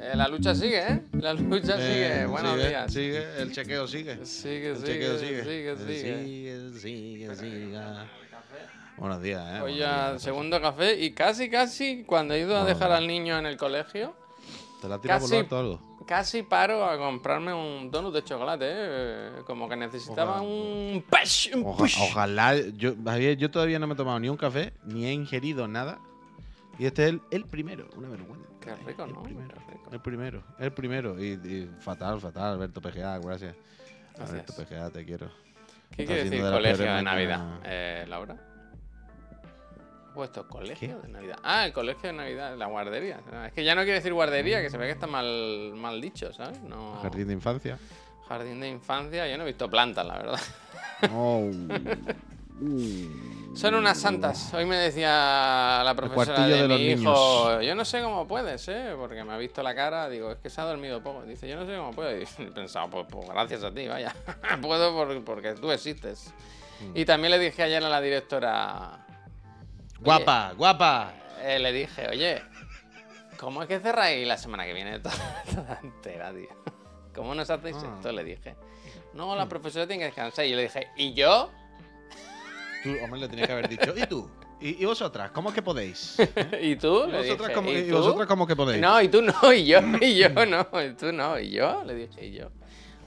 Eh, la lucha sigue, ¿eh? La lucha sigue. Eh, Buenos sigue, días. Sigue, el chequeo sigue. Sigue, El sigue, chequeo sigue, sigue. sigue, Sigue, sigue, sigue. Buenos días, ¿eh? Hoy ya segundo café y casi, casi cuando he ido a dejar al niño en el colegio, ¿Te la tiras por casi- lo algo? casi paro a comprarme un donut de chocolate, ¿eh? Como que necesitaba Ojalá. un push, un ojalá. Yo, Javier, yo todavía no me he tomado ni un café, ni he ingerido nada. Y este es el, el primero, una vergüenza. Qué rico, el ¿no? Primero, Qué rico. el primero, el primero. Y, y fatal, fatal, Alberto PGA, gracias. Gracias. Alberto PGA, te quiero. ¿Qué Está quiere decir de colegio de Navidad, eh, Laura? ¿He puesto colegio de Navidad? Ah, el colegio de Navidad, la guardería. Es que ya no quiere decir guardería, que se ve que está mal, mal dicho, ¿sabes? No. Jardín de infancia. Jardín de infancia, yo no he visto plantas, la verdad. Oh. Son unas santas. Hoy me decía la profesora de, de mi niños. hijo, yo no sé cómo puedes, ¿eh? Porque me ha visto la cara, digo, es que se ha dormido poco. Dice, yo no sé cómo puedo. Y he pensado, pues, pues gracias a ti, vaya. Puedo por- porque tú existes. Mm. Y también le dije ayer a la directora, Guapa, guapa. eh, le dije, oye, ¿cómo es que cerráis la semana que viene toda, toda entera, tío? ¿Cómo nos hacéis Ah. esto? Le dije. No, la profesora tiene que descansar. Y yo le dije, ¿y yo? Tú, hombre, le tenía que haber dicho. ¿Y tú? ¿Y, y vosotras? ¿Cómo que podéis? ¿Y tú? ¿Y vosotras, dije, cómo, ¿y y tú? vosotras cómo que podéis? No, y tú no, y yo, y yo no, y tú no, y yo, le dije, y yo.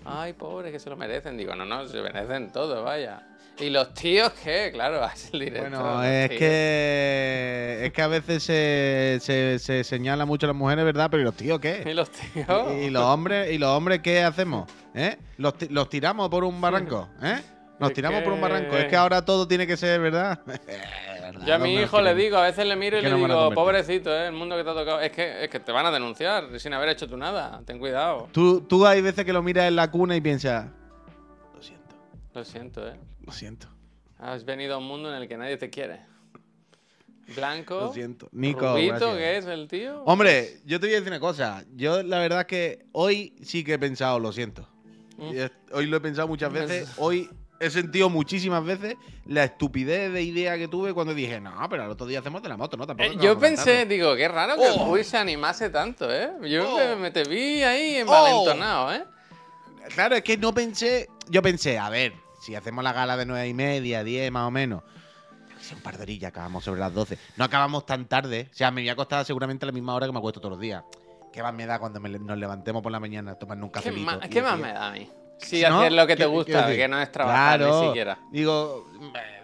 Ay, pobre, que se lo merecen. Digo, no, no, se merecen todo, vaya. ¿Y los tíos qué? Claro, es el director. Bueno, es tíos. que es que a veces se, se, se señala mucho a las mujeres, ¿verdad? Pero ¿y los tíos ¿Y qué? los tíos? ¿Y los hombres y los hombres qué hacemos? ¿Eh? ¿Los, los tiramos por un barranco? ¿Eh? Nos Es tiramos por un barranco. Es que ahora todo tiene que ser, ¿verdad? Yo a mi hijo le digo, a veces le miro y le digo, pobrecito, ¿eh? el mundo que te ha tocado. Es que, es que te van a denunciar sin haber hecho tú nada. Ten cuidado. Tú, tú hay veces que lo miras en la cuna y piensas, lo siento, Lo siento, ¿eh? lo siento, Has venido a un mundo en el que nadie te quiere. Blanco. lo siento. Nico, Rubito, que es el tío. Hombre, yo te voy a decir una cosa. Yo la verdad es que hoy sí que he pensado, lo siento. Mm. Hoy lo he pensado muchas veces. Hoy he sentido muchísimas veces la estupidez de idea que tuve cuando dije, no, pero al otro día hacemos de la moto, ¿no? Tampoco Eh, yo pensé, matarnos". digo, qué raro que el Oh. Puy se animase tanto, ¿eh? Yo Oh. me, te vi ahí envalentonado, ¿eh? Claro, es que no pensé. Yo pensé, a ver, si hacemos la gala de nueve y media, 10 más o menos. qué Un par de orillas, acabamos sobre las 12. No acabamos tan tarde. O sea, me voy a acostar seguramente a la misma hora que me acuesto todos los días. ¿Qué más me da cuando me nos levantemos por la mañana a tomarnos un ¿Qué, más, y qué más me da a mí? Sí, ¿No? hacer lo que te ¿Qué- qué gusta, que no es trabajar Claro. ni siquiera. Digo,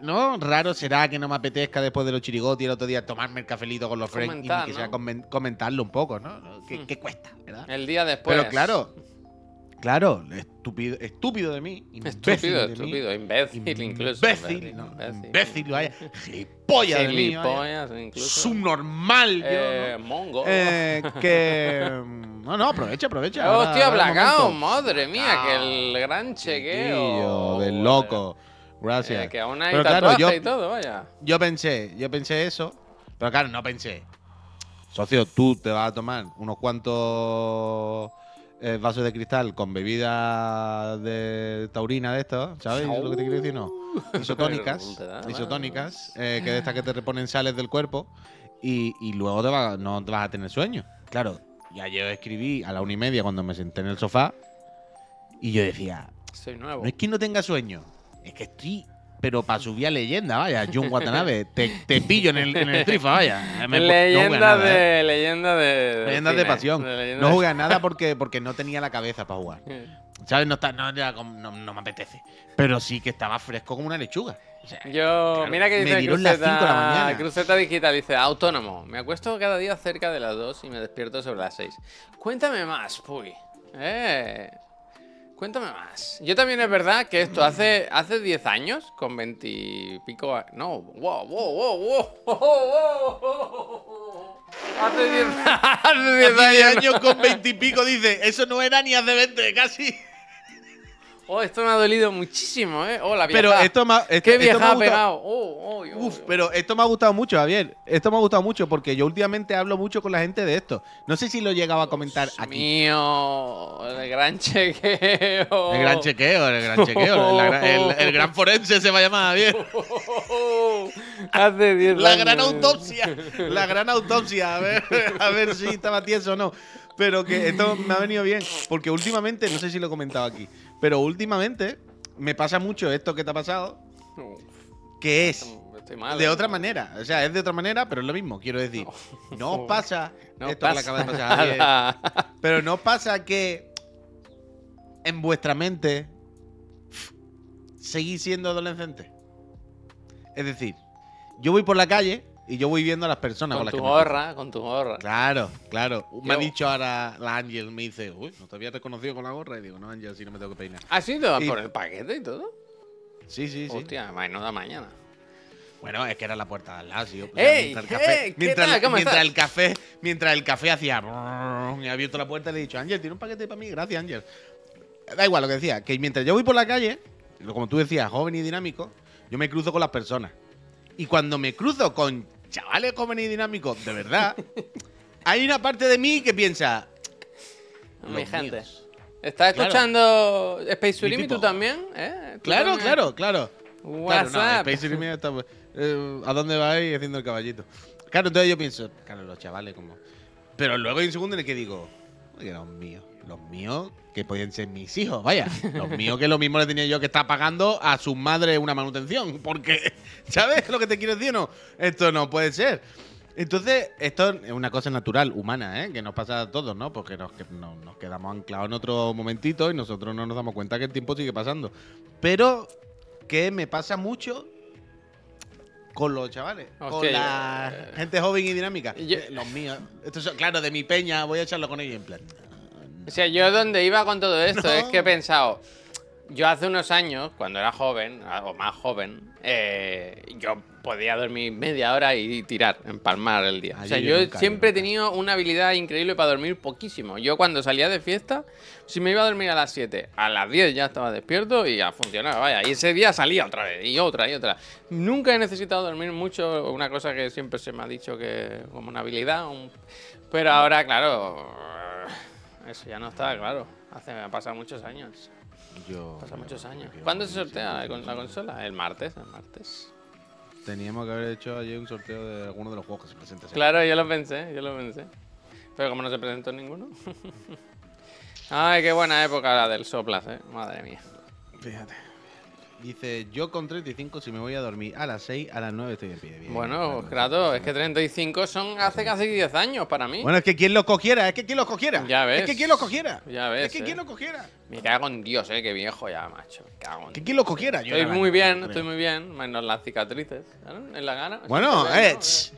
no, raro será que no me apetezca después de los chirigotis el otro día tomarme el cafelito con los friends y que ¿no? sea comen- comentarlo un poco, ¿no? ¿No? ¿Qué, Hmm. qué cuesta, verdad? El día después. Pero claro, claro, estúpido, estúpido de mí. imbécil Estúpido, de mí, estúpido, imbécil incluso. Imbécil, no, imbécil, vaya. Gilipollas de mí, vaya. Gilipollas incluso. Subnormal, yo, Eh, ¿no? mongo. Eh, que. No, no, aprovecha, aprovecha. ahora- Hostia, Blacao, madre mía, que el gran chequeo. Chiquillo, del loco. Gracias. Eh, que aún hay Pero claro, yo- y todo, vaya. Yo pensé, yo pensé eso, pero claro, no pensé. Socio, tú te vas a tomar unos cuantos eh, vasos de cristal con bebida de taurina de esto, ¿sabes lo que te quiero decir? No. Isotónicas, isotónicas, eh, que de estas que te reponen sales del cuerpo y, y luego te va- no te vas a tener sueño. Claro, ya yo escribí a la una y media cuando me senté en el sofá y yo decía, Soy nuevo. no es que no tenga sueño, es que estoy. Pero para subir a leyenda, vaya, Jun Watanabe, te, te pillo en el, en el trifa, vaya. Me- no leyenda nada, ¿eh? de. Leyenda de. Leyendas de cine, pasión. de leyenda No jugué a nada porque, porque no tenía la cabeza para jugar. ¿Sabes? No, está, no, no, no me apetece. Pero sí que estaba fresco como una lechuga. O sea, Yo, Claro, mira que dice Cruceta. Cruceta Digital, dice autónomo. Me acuesto cada día cerca de las 2 y me despierto sobre las 6. Cuéntame más, Puy. Eh, cuéntame más. Yo también es verdad que esto hace hace 10 años, con 20 y pico. No, wow, wow, wow, wow, wow, wow, wow. Hace 10 hace 10 Hace 10 años. años con 20 y pico dice, eso no era ni hace 20, casi. Oh, esto me ha dolido muchísimo, ¿eh? Oh, la Pero vieja. esto me ha- esto- ¿Qué esto me vieja ha pegado? Oh, oh, oh, Uf, pero esto me ha gustado mucho, Javier. Esto me ha gustado mucho porque yo últimamente hablo mucho con la gente de esto. No sé si lo llegaba a comentar Dios aquí. mío, el gran chequeo. El gran chequeo, el gran chequeo. el, el gran forense se va a llamar, Javier. Hace 10 La años. gran autopsia. La gran autopsia. A ver, a ver si estaba tieso o no. Pero que esto me ha venido bien. Porque últimamente, no sé si lo he comentado aquí, pero últimamente me pasa mucho esto que te ha pasado, que es mal. de otra manera. O sea, es de otra manera, pero es lo mismo. Quiero decir, no os pasa No esto que pasa acaba de pasar. Pero no pasa que en vuestra mente seguís siendo adolescentes. Es decir, yo voy por la calle y yo voy viendo a las personas con, Con las tu que me gorra, con tu gorra. Claro, claro. Me ha Yo- dicho ahora la Ángel, me dice, uy, no te había reconocido con la gorra. Y digo, no, Ángel, así no me tengo que peinar. ¿Has ido Y- por el paquete y todo? Sí, sí, sí. Hostia, menuda mañana. Bueno, es que era la puerta de al lado, sí. o sea, ¡Ey! mientras el café, ¿Qué mientras, tal? ¿Cómo mientras estás? el café, mientras el café hacía y he abierto la puerta y le he dicho, Ángel, tiene un paquete para mí, gracias, Ángel. Da igual lo que decía, que mientras yo voy por la calle, como tú decías, joven y dinámico, yo me cruzo con las personas. Y cuando me cruzo con chavales jóvenes y dinámicos, de verdad, hay una parte de mí que piensa, Mi gente. míos. ¿Estás Claro. escuchando Space Sulim y tú también? ¿Eh? ¿Tú claro, también? claro, claro. Claro, no. Space está, eh, ¿A dónde vais haciendo el caballito? Claro, entonces yo pienso, claro, los chavales como. Pero luego hay un segundo en el que digo, oye, los míos, los míos que podían ser mis hijos, vaya, los míos que lo mismo le tenía yo que estar pagando a su madre una manutención, porque, ¿sabes lo que te quiero decir o no? Esto no puede ser. Entonces, esto es una cosa natural, humana, ¿eh? que nos pasa a todos, ¿no? Porque nos, que- no- nos quedamos anclados en otro momentito y nosotros no nos damos cuenta que el tiempo sigue pasando. Pero que me pasa mucho con los chavales, con la yo, eh, gente joven y dinámica. yo- Eh, los míos. Esto es- claro, de mi peña, voy a echarlo con ellos en plan. O sea, yo donde iba con todo esto No. es que he pensado, yo hace unos años, cuando era joven, o más joven, eh, yo podía dormir media hora y tirar, empalmar el día. O sea, yo- nunca, siempre he tenido una habilidad increíble para dormir poquísimo. Yo cuando salía de fiesta, si me iba a dormir a las 7, a las 10 ya estaba despierto y a funcionar, vaya. Y ese día salía otra vez, y otra, y otra. Nunca he necesitado dormir mucho, una cosa que siempre se me ha dicho que como una habilidad, un- pero ahora, claro, eso ya no está, claro. Hace, han pasado muchos años. Yo, Pasan muchos años. ¿Cuándo se sortea la consola? El martes, el martes. Teníamos que haber hecho ayer un sorteo de alguno de los juegos que se presentan. Claro, yo lo pensé, yo lo pensé. Pero como no se presentó ninguno. Ay, qué buena época la del soplas, eh. Madre mía. Fíjate. Dice, yo con 35 si me voy a dormir a las 6, a las 9 estoy en pie. Bien, Bueno, claro. Kratos, es que 35 son hace casi 10 años para mí. Bueno, es que quien los cogiera, es que quien los cogiera. Ya ves. Es que quien los cogiera. Ya ves, Es que eh. quien los cogiera. Me cago en Dios, eh, qué viejo ya, macho. Me cago en Que quien los cogiera. Yo Estoy muy bien, estoy muy bien, menos las cicatrices. ¿no? En la gana. Bueno, eh. ¿no? ch-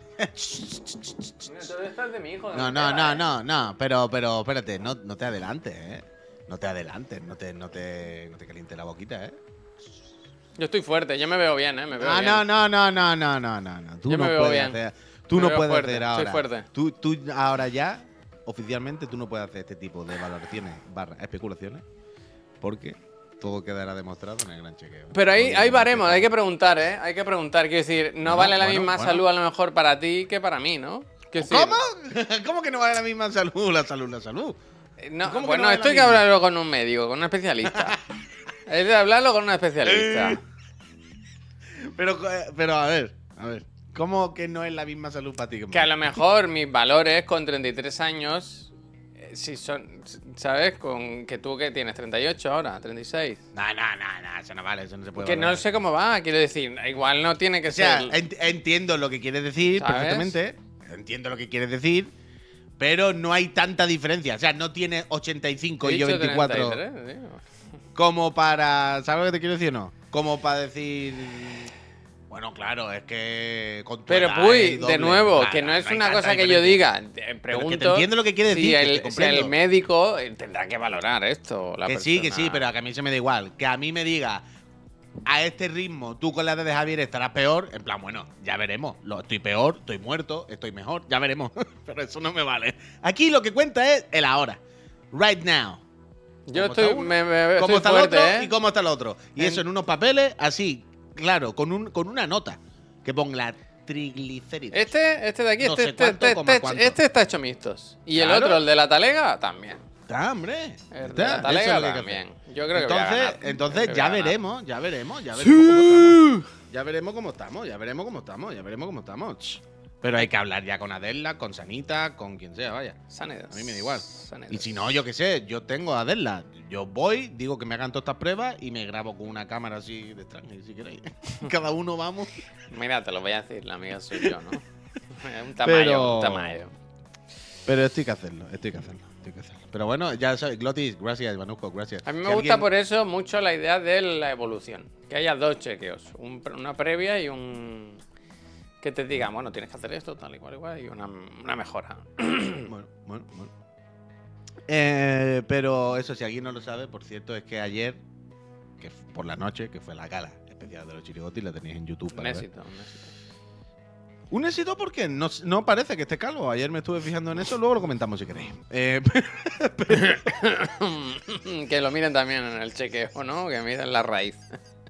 Mira, todo esto es de mi hijo. de No, no, eh. no, no. Pero, pero, espérate, no, no te adelantes, eh. No te adelantes, no te, no te, no te calientes la boquita, eh. Yo estoy fuerte, yo me veo bien, eh. Me veo Ah, bien. no, no, no, no, no, no, no, no. Tú Yo no me veo puedes bien. hacer. Tú Me no veo puedes fuerte, hacer ahora. fuerte. Tú, tú ahora ya, oficialmente, tú no puedes hacer este tipo de valoraciones barra especulaciones. Porque todo quedará demostrado en el gran chequeo. Pero ahí, ahí no varemos, te- hay que preguntar, ¿eh? Hay que preguntar. Quiero decir, no, No, vale la bueno, misma bueno. salud a lo mejor para ti que para mí, ¿no? Quiero decir, ¿Cómo? ¿Cómo que no vale la misma salud? La salud, la salud. eh, No, ¿Cómo que bueno, no vale esto hay que hablarlo con un médico, con un especialista. es de hablarlo con un especialista. Pero, eh, pero a ver, a ver. ¿Cómo que no es la misma salud para ti? que a lo mejor mis valores con 33 años, eh, si son, ¿sabes? Con que tú que tienes 38 ahora, 36. mí? No, no, no, no, eso no vale, eso no se puede Que no sé cómo va, quiero decir, igual no tiene que O sea, ser... ent- entiendo lo que quieres decir ¿Sabes? perfectamente. Entiendo lo que quieres decir. Pero no hay tanta diferencia. O sea, no tienes 85 y yo Dicho 24. 33, tío. Como para. ¿Sabes lo que te quiero decir o no? Como para decir. Bueno, claro, es que. Con tu Pero edad Puy, es doble. de nuevo, que no es una cosa que yo diga. Te pregunto. que te entiendo lo que quiere decir, el, si el médico tendrá que valorar esto. la que sí, que sí, pero a que a mí se me da igual. Que a mí me diga. A este ritmo, tú con la edad de Javier estarás peor. En plan, bueno, ya veremos. Lo, estoy peor, estoy muerto, estoy mejor, ya veremos. pero eso no me vale. Aquí lo que cuenta es el ahora. Right now. Yo está estoy, uno, me, me- cómo estoy está fuerte, el otro ¿eh? y cómo está el otro. Y En- eso en unos papeles así, claro, con, un, con una nota que ponga triglicéridos. Este, este de aquí, No este, sé este, cuánto, este, este- cuánto. este está hecho mixtos. Y el otro, el de la talega, también. Está, hombre. El de la talega también. Yo creo que voy a Entonces, ganar. entonces ya veremos, ya veremos, ya veremos cómo estamos. Ya veremos cómo estamos, ya veremos cómo estamos, ya veremos cómo estamos. Pero hay que hablar ya con Adela, con Sanita, con quien sea, vaya. Sanidad. A mí me da igual. Sanidad. Y si no, yo qué sé, yo tengo a Adela. Yo voy, digo que me hagan todas estas pruebas y me grabo con una cámara así de extraño, si queréis. Cada uno vamos. Mira, te lo voy a decir, la amiga soy yo, ¿no? un tamaño, Pero- un tamaño. Pero esto hay que hacerlo, esto hay que hacerlo, esto hay que hacerlo. Pero bueno, ya sabes, Glotis, gracias, Ivanuco, gracias. A mí me Si gusta alguien- por eso mucho la idea de la evolución. Que haya dos chequeos. un una previa y un... Que te diga, bueno, tienes que hacer esto, tal y cual, igual, y una, una mejora. Bueno, bueno, bueno. Eh, pero eso, si alguien no lo sabe, por cierto, es que ayer, que por la noche, que fue la gala especial de los chirigotis, la tenéis en YouTube. Un Para ver. éxito, un éxito. Un éxito porque no, no parece que esté calvo. Ayer me estuve fijando en eso, luego lo comentamos si queréis. Eh, que lo miren también en el chequeo, ¿no? Que miren la raíz.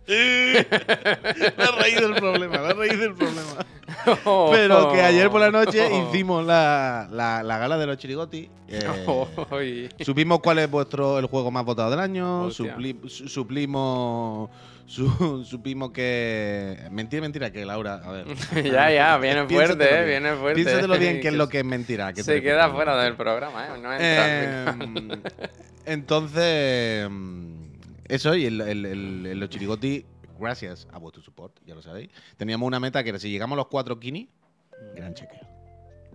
La raíz del problema, la raíz del problema. Pero que ayer por la noche hicimos la, la- la gala de los chirigotis. eh. Supimos cuál es vuestro el juego más votado del año. Supli- su- suplimos. su- supimos que. Mentira, mentira, que Laura. A ver. ya, ya, viene fuerte, ¿eh? bien. Viene fuerte. Piénsatelo bien qué es lo que es mentira. que Se queda fuera del programa, ¿eh? No entra. Eh, entonces. Eso, y el, el- el- los chirigoti, gracias a vuestro support, ya lo sabéis. Teníamos una meta que era si llegamos a los cuatro kini, gran chequeo.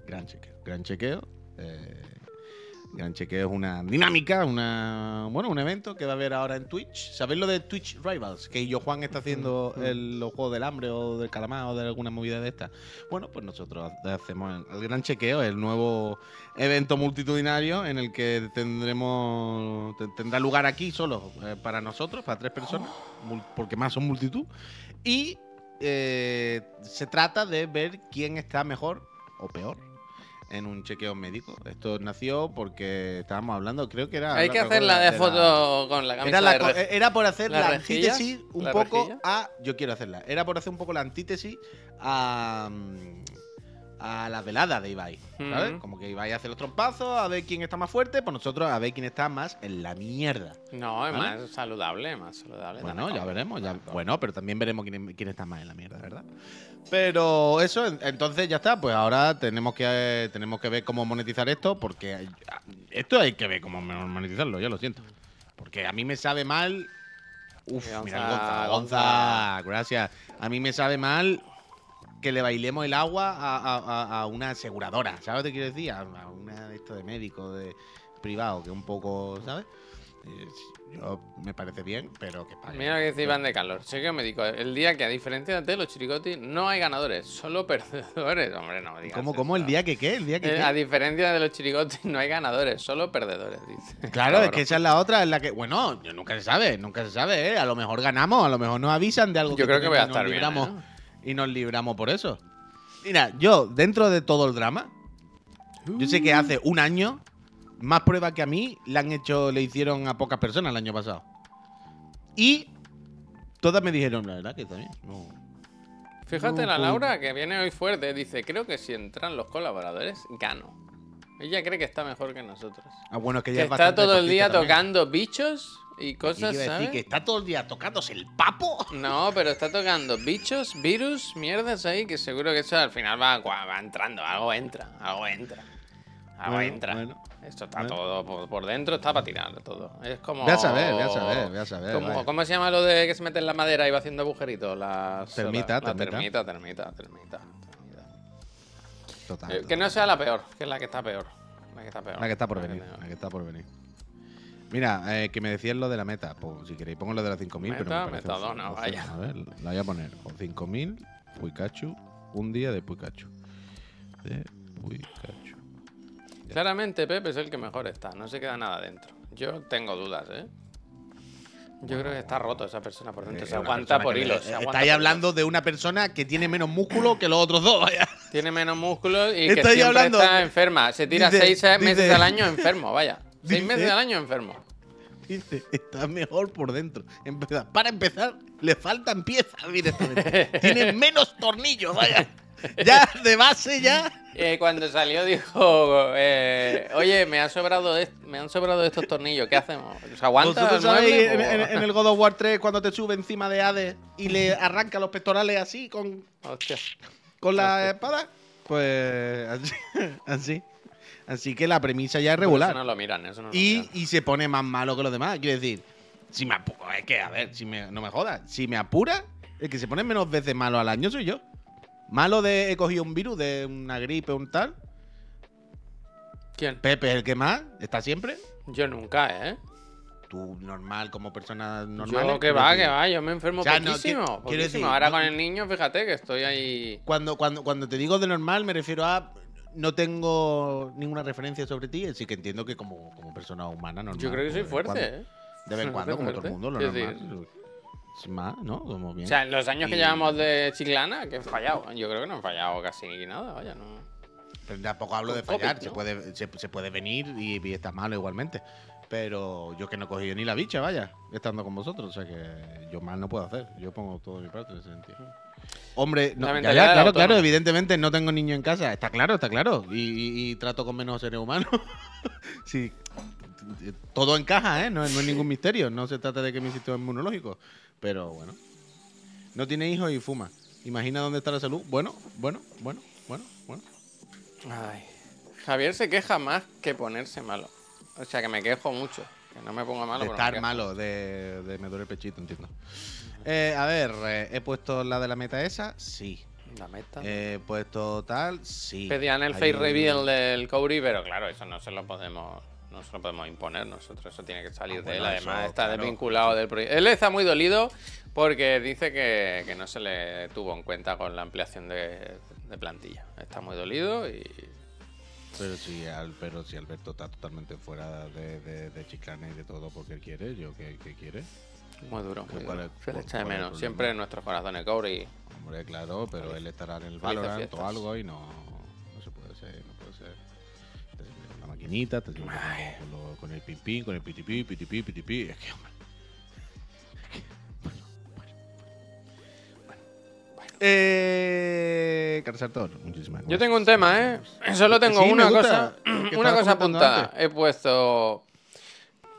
Gran chequeo. Gran chequeo. eh, gran chequeo es una dinámica, una bueno, un evento que va a haber ahora en Twitch. ¿Sabéis lo de Twitch Rivals? Que yo Juan está haciendo el- los juegos del hambre o del calamar o de alguna movida de estas. Bueno, pues nosotros hacemos el, el gran chequeo, el nuevo evento multitudinario en el que tendremos te- tendrá lugar aquí solo eh, para nosotros, para tres personas, porque más son multitud. Y eh, se trata de ver quién está mejor o peor en un chequeo médico. Esto nació porque estábamos hablando, creo que era. Hay que hacer la de foto con la camisa era, la de co- reg- era por hacer ¿Las la antítesis un ¿Las poco a. Yo quiero hacerla. Era por hacer un poco la antítesis a. mm, A la velada de Ibai. ¿Sabes? Como que Ibai hace los trompazos a ver quién está más fuerte, pues nosotros a ver quién está más en la mierda. No, es ¿Vale? más saludable, más saludable. Bueno, ya mejor. veremos. Ya, bueno, pero también veremos quién, quién está más en la mierda, ¿verdad? Pero eso, en- entonces ya está. Pues ahora tenemos que, eh, tenemos que ver cómo monetizar esto, porque esto hay que ver cómo monetizarlo, ya lo siento. Porque a mí me sabe mal. Uf, Gonza, mira, Gonza, Gonza. Gonza, gracias. A mí me sabe mal que le bailemos el agua a, a- una aseguradora, ¿sabes lo que quiero decir? A, a una de esto de médico, de privado, que un poco, ¿sabes? Eh, Yo me parece bien, pero que pague. Mira lo que dice Iván de Calor. Chequeo médico. El día que, a diferencia de los chiricotis, no hay ganadores, solo perdedores. Hombre, no me digas. ¿Cómo, cómo? ¿El eso. día que qué? ¿El día que Eh, qué? a diferencia de los chiricotis, no hay ganadores, solo perdedores, dice. Claro, es que esa es la otra, es la que. Bueno, nunca se sabe, nunca se sabe, ¿eh? A lo mejor ganamos, a lo mejor nos avisan de algo Yo creo que voy a estar bien. ¿eh? Y nos libramos por eso. Mira, yo, dentro de todo el drama, yo sé que hace un año, más pruebas que a mí le han hecho, le hicieron a pocas personas el año pasado. Y todas me dijeron, la verdad que también. No. Fíjate, No, la Laura, que viene hoy fuerte, dice: Creo que si entran los colaboradores, gano. Ella cree que está mejor que nosotros. Ah, bueno, es que Que ella es está todo el día también. tocando bichos y cosas, a decir ¿sabes? que está todo el día tocándose el papo. No, pero está tocando bichos, virus, mierdas ahí, que seguro que eso al final va, va entrando, algo entra, algo entra. Algo Bueno, entra. bueno. Esto está bueno. todo por, por dentro, está para tirar todo. Es como. Ve a saber, ve a saber, ve a saber, como-. ¿Cómo se llama lo de que se mete en la madera y va haciendo agujeritos? La Termita, la, termita. termita, termita, termita, termita. Total, Eh, total. que no sea la peor, que es la que está peor. La que está peor. La que está por venir, la que está por venir. Mira, eh, que me decías lo de la meta. Pues si queréis pongo lo de las 5.000, pero Meta, me parece metadona, vaya. A ver, la voy a poner. Con 5.000, Pikachu, un día de Pikachu. De Pikachu. Claramente Pepe es el que mejor está, no se queda nada dentro. Yo tengo dudas, ¿eh? Yo creo que está roto esa persona por dentro, Eh, se aguanta por hilos. eh, Estáis hablando de una persona que tiene menos músculo que los otros dos, vaya. Tiene menos músculos y que siempre hablando está enferma. Se tira dice- seis meses dice- al año enfermo, vaya. Seis meses al año enfermo. dice, está mejor por dentro. Empezar- Para empezar, le faltan piezas directamente. Tiene menos tornillos, vaya. Ya, de base ya. Eh, cuando salió dijo, eh, oye, me, ha sobrado me han sobrado estos tornillos, ¿qué hacemos? ¿Se aguanta ¿Vosotros el sabéis mueble en, en- en el God of War 3 cuando te sube encima de Hades y le arranca los pectorales así con, Hostia. con la espada? Pues así, así. Así que la premisa ya es regular. Eso no lo miran, eso no lo y, miran. y se pone más malo que los demás. Quiero decir, si me apura, es que, a ver, si me, no me jodas, si me apura, el que se pone menos veces malo al año soy yo. Malo de he cogido un virus, de una gripe un tal. ¿Quién? Pepe es el que más, está siempre. Yo nunca, ¿eh? Tú normal, como persona normal. Yo que va, que va, yo me enfermo O sea, no, poquísimo. que- poquísimo. decir, Ahora no- con el niño, fíjate que estoy ahí. Cuando, cuando, cuando te digo de normal, me refiero a. No tengo ninguna referencia sobre ti, así que entiendo que como, como persona humana normal. Yo creo que soy fuerte, cuando- ¿eh? De vez en cuando, como todo el mundo, lo normal. Sin más, ¿no? Como bien. O sea, en los años que llevamos de Chiclana, que he fallado. Yo creo que no he fallado casi nada, vaya, no. Pero tampoco hablo de COVID, fallar, se, puede, se, se puede venir y, y está malo igualmente. Pero yo que no he cogido ni la bicha, vaya, estando con vosotros. O sea que yo mal no puedo hacer. Yo pongo todo mi parte en ese sentido. Hombre, no, ya, ya, claro, claro, evidentemente no tengo niño en casa. Está claro, está claro. Y, y- y trato con menos seres humanos. sí, todo encaja, ¿eh? No, es- no es ningún misterio. No se trata de que mi sistema inmunológico. Pero bueno. No tiene hijos y fuma. Imagina dónde está la salud. Bueno, bueno, bueno, bueno, bueno. Ay. Javier se queja más que ponerse malo. O sea, que me quejo mucho. Que no me pongo malo. de estar malo, de, de me duele el pechito, entiendo. Eh, a ver, eh, ¿he puesto la de la meta esa? Sí. La meta. He puesto tal, sí. Pedían el Hay face reveal del Cody, pero claro, eso no se lo podemos. No se lo podemos imponer nosotros, eso tiene que salir Ah, de él. bueno, Además, eso, está claro, desvinculado del proyecto. Él está muy dolido porque dice que, que no se le tuvo en cuenta con la ampliación de, de plantilla. Está muy dolido y. Pero si, Al- pero si Alberto está totalmente fuera de, de, de Chiclana y de todo porque él quiere, yo qué, qué quiere. Muy duro, muy ¿Cuál duro. es- Se le echa de menos. Siempre en nuestros corazones, Cody. Hombre, claro, pero él estará en el Valorant o algo y no, no se puede ser, no puede ser. Con la maquinita, Ay. con, lo- con el pim pim, con el pitipi, pitipi, pitipi. Es que, hombre. Eh, Carsartor, muchísimas gracias. Yo tengo un tema, ¿eh? Solo tengo Sí, una cosa, una cosa apuntada. antes. He puesto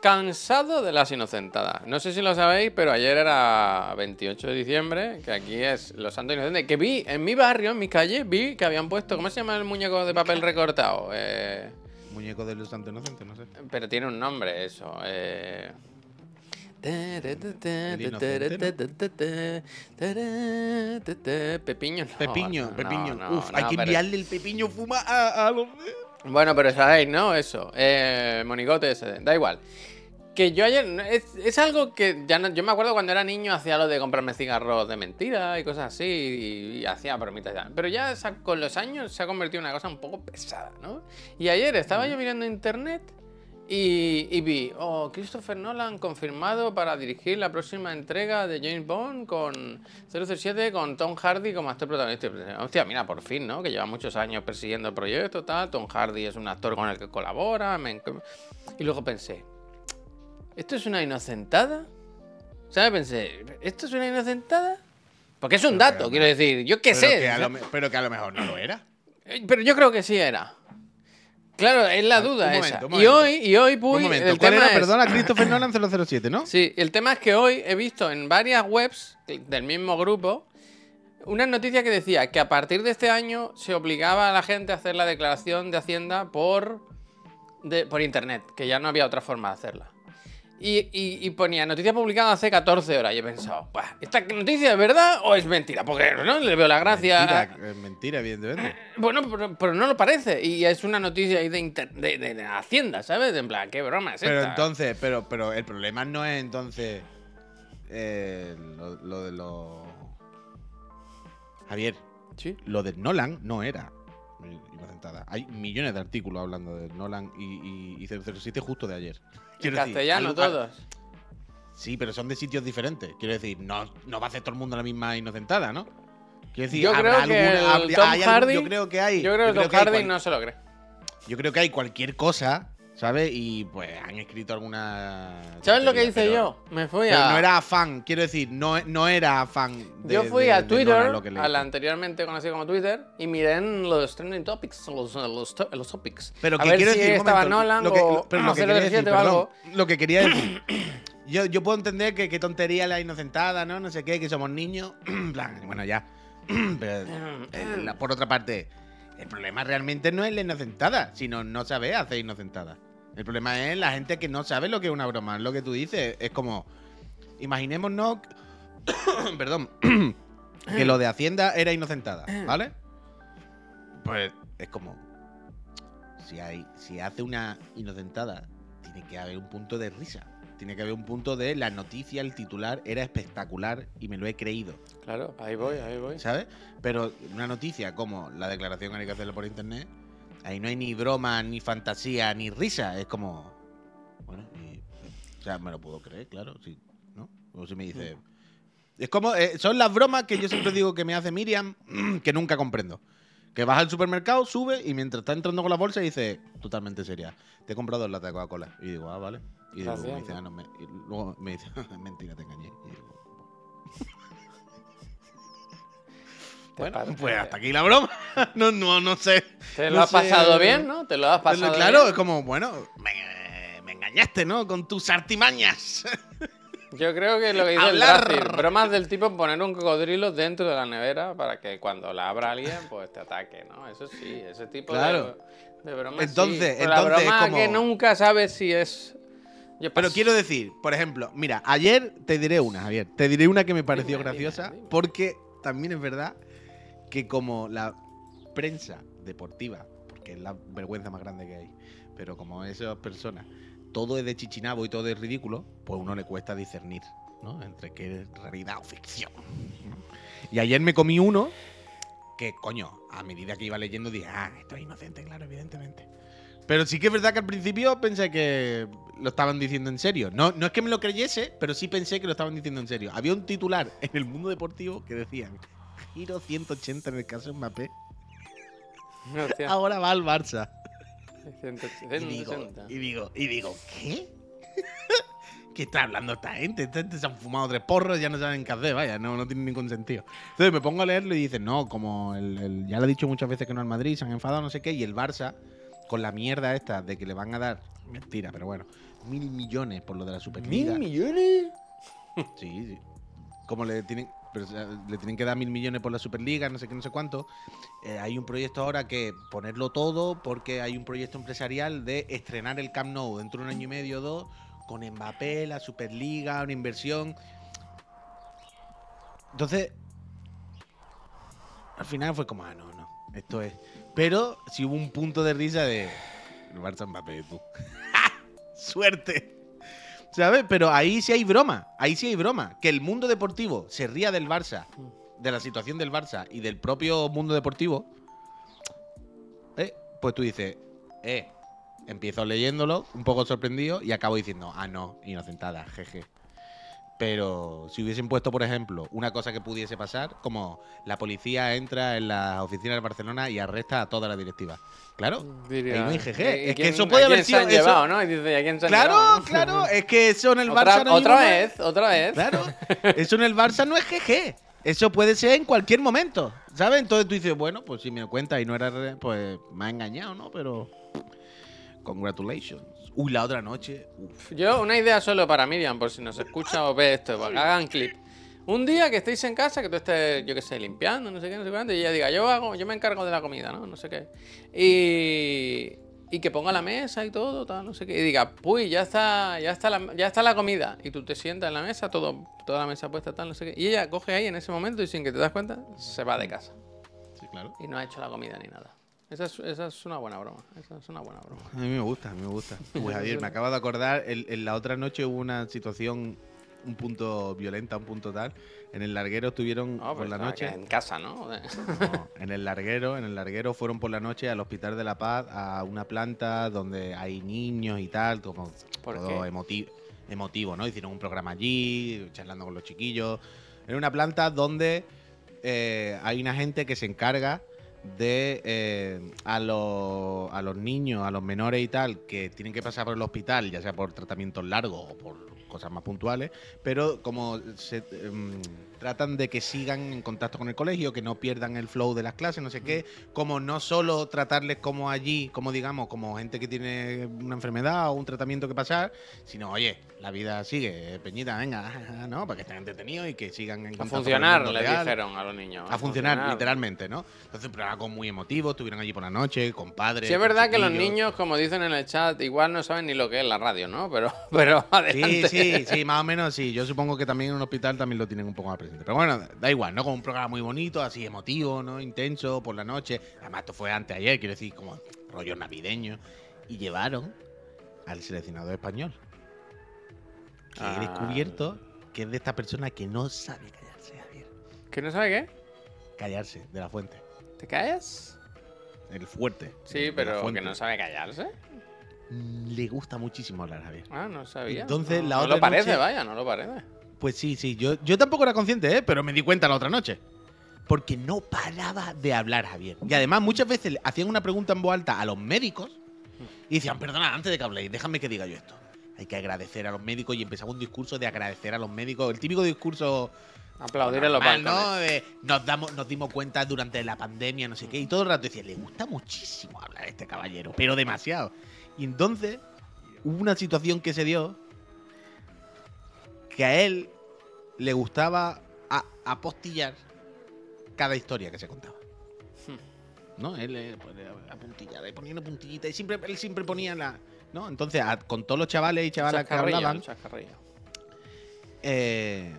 cansado de las inocentadas. No sé si lo sabéis, pero ayer era 28 de diciembre, que aquí es los Santos Inocentes, que vi en mi barrio, en mi calle, vi que habían puesto, ¿cómo se llama el muñeco de papel recortado? Eh, Muñeco de los Santo Inocente, no sé. pero tiene un nombre eso. Eh... Pepiño, no, Pepiño, no, Pepiño. no, Uf, hay que enviarle el Pepiño fuma a, a los. Bueno, pero sabéis, ¿no? Eso. Eh, monigote ese. Da igual. Que yo ayer. Es, algo que ya no- yo me acuerdo cuando era niño hacía lo de comprarme cigarros de mentira y cosas así. Y, hacía bromitas ya. Pero ya con los años se ha convertido en una cosa un poco pesada, ¿no? Y ayer estaba yo mirando internet y, y vi. Oh, Christopher Nolan confirmado para dirigir la próxima entrega de James Bond con 007 con Tom Hardy como actor protagonista. Hostia, mira, por fin, ¿no? Que lleva muchos años persiguiendo el proyecto, tal. Tom Hardy es un actor con el que colabora. me Y luego pensé, ¿esto es una inocentada? ¿Sabes? Pensé, ¿esto es una inocentada? Porque es un Pero dato, quiero decir. Yo qué pero sé. Que lo pero que a lo mejor no lo era. Eh, Pero yo creo que sí era. Claro, es la Ah, duda un esa. momento, un y momento. hoy, y hoy, Puy, Un momento, el ¿cuál tema era? es- Perdona, Christopher Nolan 007, ¿no? Sí, el tema es que hoy he visto en varias webs del mismo grupo una noticia que decía que a partir de este año se obligaba a la gente a hacer la declaración de Hacienda por, de- por internet, que ya no había otra forma de hacerla. Y, y- y ponía noticia publicada hace 14 horas. Y he pensado, "Buah, ¿esta noticia es verdad o es mentira? Porque no le veo la gracia. Mentira, es mentira, evidentemente. Bueno, pero, pero no lo parece. Y es una noticia ahí de, inter- de, de- de Hacienda, ¿sabes? En plan, ¿qué broma es Pero esta? entonces, pero, pero el problema no es entonces eh, lo, lo de los. Javier, Sí. lo de Nolan no era. Hay millones de artículos hablando de Nolan y, y, y 007 justo de ayer. En decir, castellano algo- todos. Sí, pero son de sitios diferentes. Quiero decir, no, no va a hacer todo el mundo la misma inocentada, ¿no? Quiero decir, Yo habrá creo que alguna- el habría- Tom hay algún- Hardy- yo creo que hay. Yo creo que yo Tom hay Hardy cual- no se lo cree. Yo creo que hay cualquier cosa ¿sabes? Y pues han escrito alguna. ¿Sabes lo que hice pero- yo? Me fui Pero a. no era fan, quiero decir, no, no era fan. de- yo fui de- a Twitter, que leí. al anteriormente conocido como Twitter, y miré en los trending topics, los, los, los topics. Pero a que ver quiero si decir, un estaba momento, Nolan lo que, o pero lo que 007 quería decir, algo. lo que quería decir. Yo, yo puedo entender que qué tontería la inocentada, ¿no? No sé qué, que somos niños. Bueno, ya. Pero, eh, la- por otra parte, el problema realmente no es la inocentada, sino no saber hacer inocentada. El problema es la gente que no sabe lo que es una broma. Lo que tú dices. Es como. Imaginémonos. perdón. que lo de Hacienda era inocentada, ¿vale? Pues es como. Si, hay, si hace una inocentada, tiene que haber un punto de risa. Tiene que haber un punto de la noticia, el titular era espectacular y me lo he creído, Claro, ahí voy, ahí voy. ¿sabes? Pero una noticia como la declaración que hay que hacerla por internet, ahí no hay ni broma, ni fantasía, ni risa. Es como. Bueno, y- o sea, me lo puedo creer, claro, sí, ¿no? O si me dice. Es como. eh, son las bromas que yo siempre digo que me hace Miriam, que nunca comprendo. Que vas al supermercado, sube y mientras está entrando con la bolsa dice, totalmente seria, te he comprado dos latas de Coca-Cola. Y digo, ah, vale. Y luego me dice, ah, no, me- y luego me dice, mentira, te engañé. Y digo, Te bueno, parece- pues hasta aquí la broma. no, no, no sé. Te lo no has sé. pasado bien, ¿no? Te lo has pasado claro, bien. es como, bueno, me, me engañaste, ¿no? Con tus artimañas. Yo creo que lo que dice Hablar. el Dracir, bromas del tipo poner un cocodrilo dentro de la nevera para que cuando la abra alguien, pues te ataque, ¿no? Eso sí, ese tipo Claro. de, de bromas. Entonces- sí. La entonces es broma como- que nunca sabes si es. Pero quiero decir, por ejemplo, mira, ayer te diré una, Javier. Te diré una que me pareció Dime, graciosa, dime. porque también es verdad que como la prensa deportiva, porque es la vergüenza más grande que hay, pero como esas personas, todo es de chichinabo y todo es ridículo, pues uno le cuesta discernir, ¿no? Entre qué es realidad o ficción. Y ayer me comí uno que, coño, a medida que iba leyendo dije, ah, esto es inocente, claro, evidentemente. Pero sí que es verdad que al principio pensé que lo estaban diciendo en serio. No, no es que me lo creyese, pero sí pensé que lo estaban diciendo en serio. Había un titular en el mundo deportivo que decían, giro 180 en el caso de Mbappé, Hostia, ahora va al Barça. 180, Y digo, 180. y digo, y digo, ¿qué? ¿Qué está hablando esta gente? Esta gente se han fumado tres porros, ya no saben qué hacer, vaya, no, no tiene ningún sentido. Entonces me pongo a leerlo y dicen, no, como el, el- ya le he dicho muchas veces que no al Madrid, se han enfadado, no sé qué, y el Barça, con la mierda esta de que le van a dar, mentira, pero bueno, mil millones por lo de la Superliga. ¿Mil millones? Sí, sí. Como le tienen, pero, le tienen que dar mil millones por la Superliga, no sé qué, no sé cuánto. eh, hay un proyecto ahora que ponerlo todo porque hay un proyecto empresarial de estrenar el Camp Nou dentro de un año y medio o dos con Mbappé, la Superliga, una inversión. Entonces, al final fue como, ah, no, no, esto es. Pero sí hubo un punto de risa de el Barça Mbappé, tú. ¡Suerte! ¿Sabes? Pero ahí sí hay broma. Ahí sí hay broma. Que el mundo deportivo se ría del Barça, de la situación del Barça y del propio mundo deportivo. ¿eh? Pues tú dices, eh, empiezo leyéndolo, un poco sorprendido, y acabo diciendo, ah, no, inocentada, jeje. Pero si hubiesen puesto, por ejemplo, una cosa que pudiese pasar, como la policía entra en las oficinas de Barcelona y arresta a toda la directiva. Claro, Diría, ahí no hay ¿y jeje. Es que eso puede haber se han sido. eso- llevado, ¿no? Y dice, ¿y a quién se han Claro, llevado? claro, es que eso en el Barça Otra, no otra mismo- vez, otra vez. Claro, eso en el Barça no es GG. Eso puede ser en cualquier momento, ¿sabes? Entonces tú dices, bueno, pues si me lo cuenta y no era, pues me ha engañado, ¿no? Pero congratulations. Uy, la otra noche, uf. Yo, una idea solo para Miriam, por si nos escucha o ve esto, para que hagan clip. Un día que estéis en casa, que tú estés, yo qué sé, limpiando, no sé qué, no sé cuánto, y ella diga, yo hago, yo me encargo de la comida, ¿no? No sé qué. Y, y que ponga la mesa y todo, tal, no sé qué. Y diga, uy, ya está, ya está la, ya está la comida. Y tú te sientas en la mesa, todo, toda la mesa puesta, tal, no sé qué. Y ella coge ahí en ese momento y sin que te das cuenta, se va de casa. Sí, claro. Y no ha hecho la comida ni nada. Esa es, esa es una buena broma. Esa es una buena broma. A mí me gusta, a mí me gusta. Pues Javier, me acabo de acordar, el- en la otra noche hubo una situación un punto violenta, un punto tal. En el larguero estuvieron No, por pues la noche. En casa, ¿no? No, en el larguero, en el larguero fueron por la noche al Hospital de la Paz a una planta donde hay niños y tal, como ¿Por todo qué? emoti- emotivo, ¿no? Hicieron un programa allí, charlando con los chiquillos. Era una planta donde eh, hay una gente que se encarga de eh, a, los, a los niños, a los menores y tal, que tienen que pasar por el hospital, ya sea por tratamientos largos o por cosas más puntuales, pero como se em, tratan de que sigan en contacto con el colegio, que no pierdan el flow de las clases, no sé qué, como no solo tratarles como allí, como digamos, como gente que tiene una enfermedad o un tratamiento que pasar, sino, oye, la vida sigue, Peñita, venga, ¿no? Para que estén entretenidos y que sigan en A contacto con el funcionar, mundo le dijeron a los niños. A funcionar, literalmente, ¿no? Entonces, programa con muy emotivo, estuvieron allí por la noche, con padres. Sí, es con verdad que los niños, como dicen en el chat, igual no saben ni lo que es la radio, ¿no? Pero, pero adelante. Sí, sí, sí, más o menos sí. Yo supongo que también en un hospital también lo tienen un poco más Pero bueno, da igual, ¿no? Como un programa muy bonito, así emotivo, ¿no? Intenso, por la noche. Además, esto fue antes de ayer, quiero decir, como rollo navideño. Y llevaron al seleccionador español. Que Ah. he descubierto que es de esta persona que no sabe callarse, Javier. ¿Que no sabe qué? Callarse, de la fuente. ¿Te callas? El fuerte. Sí, pero que no sabe callarse. Mm, Le gusta muchísimo hablar, Javier. Ah, no sabía. Entonces, no, la no otra lo parece, noche- vaya, no lo parece. Pues sí, sí, yo, yo tampoco era consciente, ¿eh? pero me di cuenta la otra noche. Porque no paraba de hablar, Javier. Y además muchas veces hacían una pregunta en voz alta a los médicos y decían, perdona, antes de que habléis, déjame que diga yo esto. Hay que agradecer a los médicos y empezaba un discurso de agradecer a los médicos, el típico discurso Aplaudir en los. ¿no? Nos, damos, nos dimos cuenta durante la pandemia, no sé qué, y todo el rato decía, le gusta muchísimo hablar a este caballero, pero demasiado. Y entonces hubo una situación que se dio que a él le gustaba apostillar cada historia que se contaba. ¿No? Él le ponía apuntillar, le ponía una puntillita y siempre, él siempre ponía la. ¿No? Entonces, a- con todos los chavales y chavalas que hablaban, eh,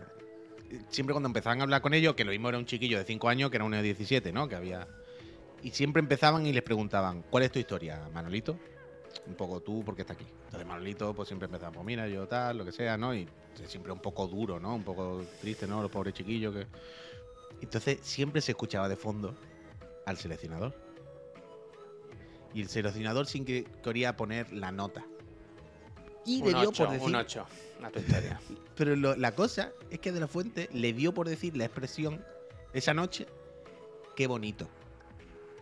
siempre cuando empezaban a hablar con ellos, que lo mismo era un chiquillo de 5 años que era uno de 17, ¿no? Que había. Y siempre empezaban y les preguntaban, ¿cuál es tu historia, Manolito? Un poco tú, ¿por qué estás aquí? Entonces Manolito, pues siempre empezaba, pues mira, yo tal, lo que sea, ¿no? Y siempre un poco duro, ¿no? Un poco triste, ¿no? Los pobres chiquillos que. Entonces siempre se escuchaba de fondo al seleccionador. Y el seleccionador sin que quería poner la nota. Y le dio 8, por decir. un 8. Una tontería. Pero lo- la cosa es que De La Fuente le dio por decir la expresión esa noche, qué bonito.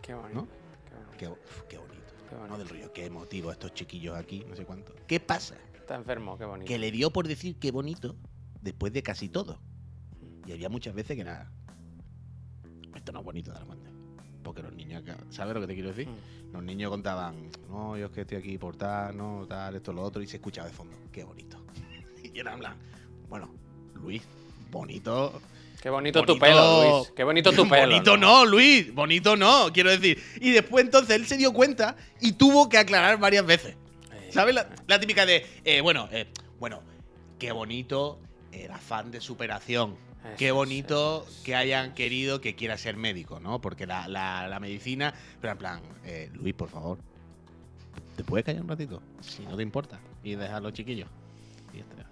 Qué bonito. ¿No? Qué bonito. Qué, uf, qué bonito. No del rollo, qué emotivo estos chiquillos aquí, no sé cuánto. ¿Qué pasa? Está enfermo, qué bonito. Que le dio por decir qué bonito después de casi todo. Y había muchas veces que nada. Esto no es bonito, Fuente. Porque los niños, acá- ¿sabes lo que te quiero decir? Mm. Los niños contaban, no, yo es que estoy aquí por tal, no, tal, esto, lo otro, y se escuchaba de fondo, qué bonito. y era en plan, bueno, Luis, bonito. Qué bonito, tu pelo, Luis. Qué bonito tu pelo. Bonito no, Luis, bonito no, quiero decir. Y después entonces él se dio cuenta y tuvo que aclarar varias veces. Eh, ¿Sabes? La, la típica de, eh, bueno, eh, bueno, qué bonito el afán de superación. Eso Qué bonito eso que hayan querido que quiera ser médico, ¿no? Porque la, la- la medicina, pero en plan, eh, Luis, por favor, ¿te puedes callar un ratito? Si no te importa. Y dejar a los chiquillos. Y ya está.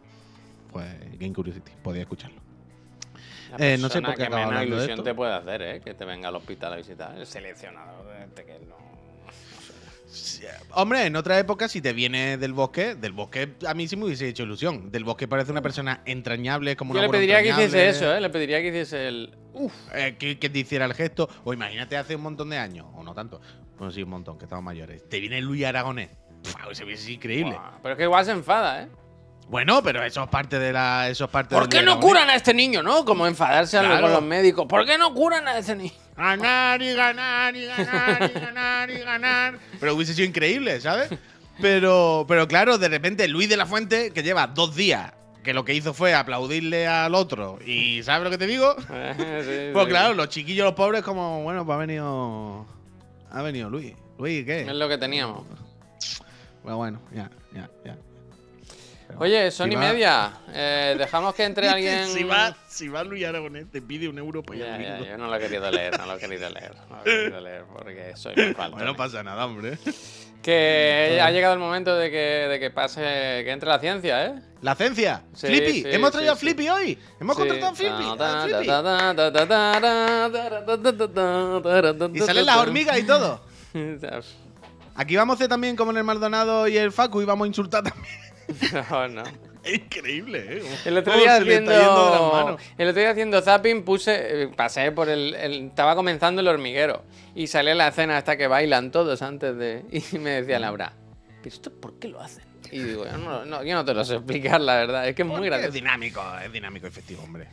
Pues Game Curiosity, podía escucharlo. Eh, no sé por qué que menos hablando de ilusión esto. te puede hacer, ¿eh? Que te venga al hospital a visitar. El seleccionador de este que no. Sí, Hombre, en otra época, si te viene del bosque, del bosque a mí sí me hubiese hecho ilusión. Del bosque parece una persona entrañable, como Yo una le pediría que hiciese eso, ¿eh? Le pediría que hiciese el. Uf. eh, que, que te hiciera el gesto. O imagínate hace un montón de años, o no tanto. Bueno, sí, un montón, que estamos mayores. Te viene Luis Aragonés. Pua, Eso hubiese increíble. Pero es que igual se enfada, ¿eh? Bueno, pero eso es parte de la. Eso es parte ¿Por qué no Aragonés. curan a este niño, no? Como enfadarse Claro. con los médicos. ¿Por qué no curan a ese niño? Ganar y ganar y ganar y ganar y ganar. Pero hubiese sido increíble, ¿sabes? Pero, pero claro, de repente Luis de la Fuente, que lleva dos días, que lo que hizo fue aplaudirle al otro. ¿Y sabes lo que te digo? Sí, Pues claro, los chiquillos, los pobres, como, bueno, pues ha venido. Ha venido Luis. Luis, ¿qué? Es lo que teníamos. Bueno, bueno, ya, ya, ya. Oye, son y media. Eh, dejamos que entre alguien. si va, si va Luis Aragonés, te pide un euro para ya, ya, Yo no lo he querido leer, no lo he querido leer. No lo he querido leer porque soy muy falto. Bueno, no pasa nada, hombre. Que ha llegado el momento de que, de que pase, que entre la ciencia, ¿eh? ¿La ciencia? Sí, ¿Flippy? Sí, ¿Hemos traído sí, a Flippy hoy? ¿Hemos contratado a Flippy? Y salen las hormigas y todo. Aquí vamos a hacer también como en el Maldonado y el Facu y vamos a insultar también. No, no. Es increíble, ¿eh? El otro día haciendo. El otro día haciendo zapping puse. eh, Pasé por el, el- Estaba comenzando el hormiguero. Y salía la escena hasta que bailan todos antes de. Y me decía Laura. ¿Pero esto por qué lo hacen? Y digo, yo no, no, yo no te lo sé explicar, la verdad. Es que es muy Porque Es gracioso. dinámico, es dinámico y efectivo, hombre.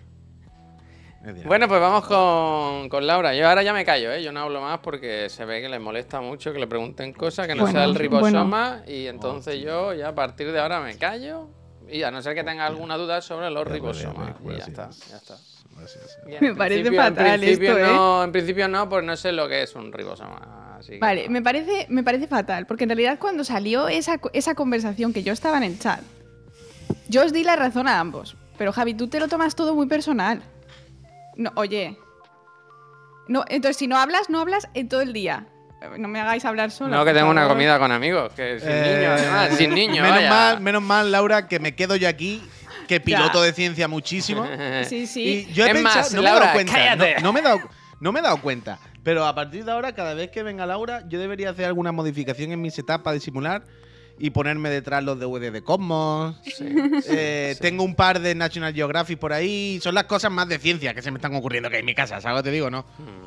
Bueno, pues vamos con, con Laura. Yo ahora ya me callo, ¿eh? Yo no hablo más porque se ve que le molesta mucho que le pregunten cosas que no Bueno, sea el ribosoma. Y entonces yo ya a partir de ahora me callo. Y a no ser que tenga alguna duda sobre los ribosomas. Y ya está, ya está. Gracias. En Me parece en fatal principio esto, ¿eh? no, En principio no, pues no sé lo que es un ribosoma. así que Vale, no. me parece, me parece fatal, porque en realidad cuando salió esa, co- esa conversación que yo estaba en el chat, yo os di la razón a ambos. Pero Javi, tú te lo tomas todo muy personal. No, oye. No, entonces si no hablas, no hablas en todo el día. No me hagáis hablar solo. No, que tengo una comida con amigos, que sin Eh, niños, además, sin niños. Menos vaya. mal, menos mal, Laura, que me quedo yo aquí, que piloto de ciencia muchísimo. Sí, sí. Y yo he Es pensado, más, no me he Laura, dado cuenta, cállate. No, no me he dado, no me he dado cuenta. Pero a partir de ahora, cada vez que venga Laura, yo debería hacer alguna modificación en mi setup para disimular y ponerme detrás los DVD de Cosmos. Sí, Eh, sí. Tengo un par de National Geographic por ahí. Son las cosas más de ciencia que se me están ocurriendo que hay en mi casa, ¿sabes que te digo? No.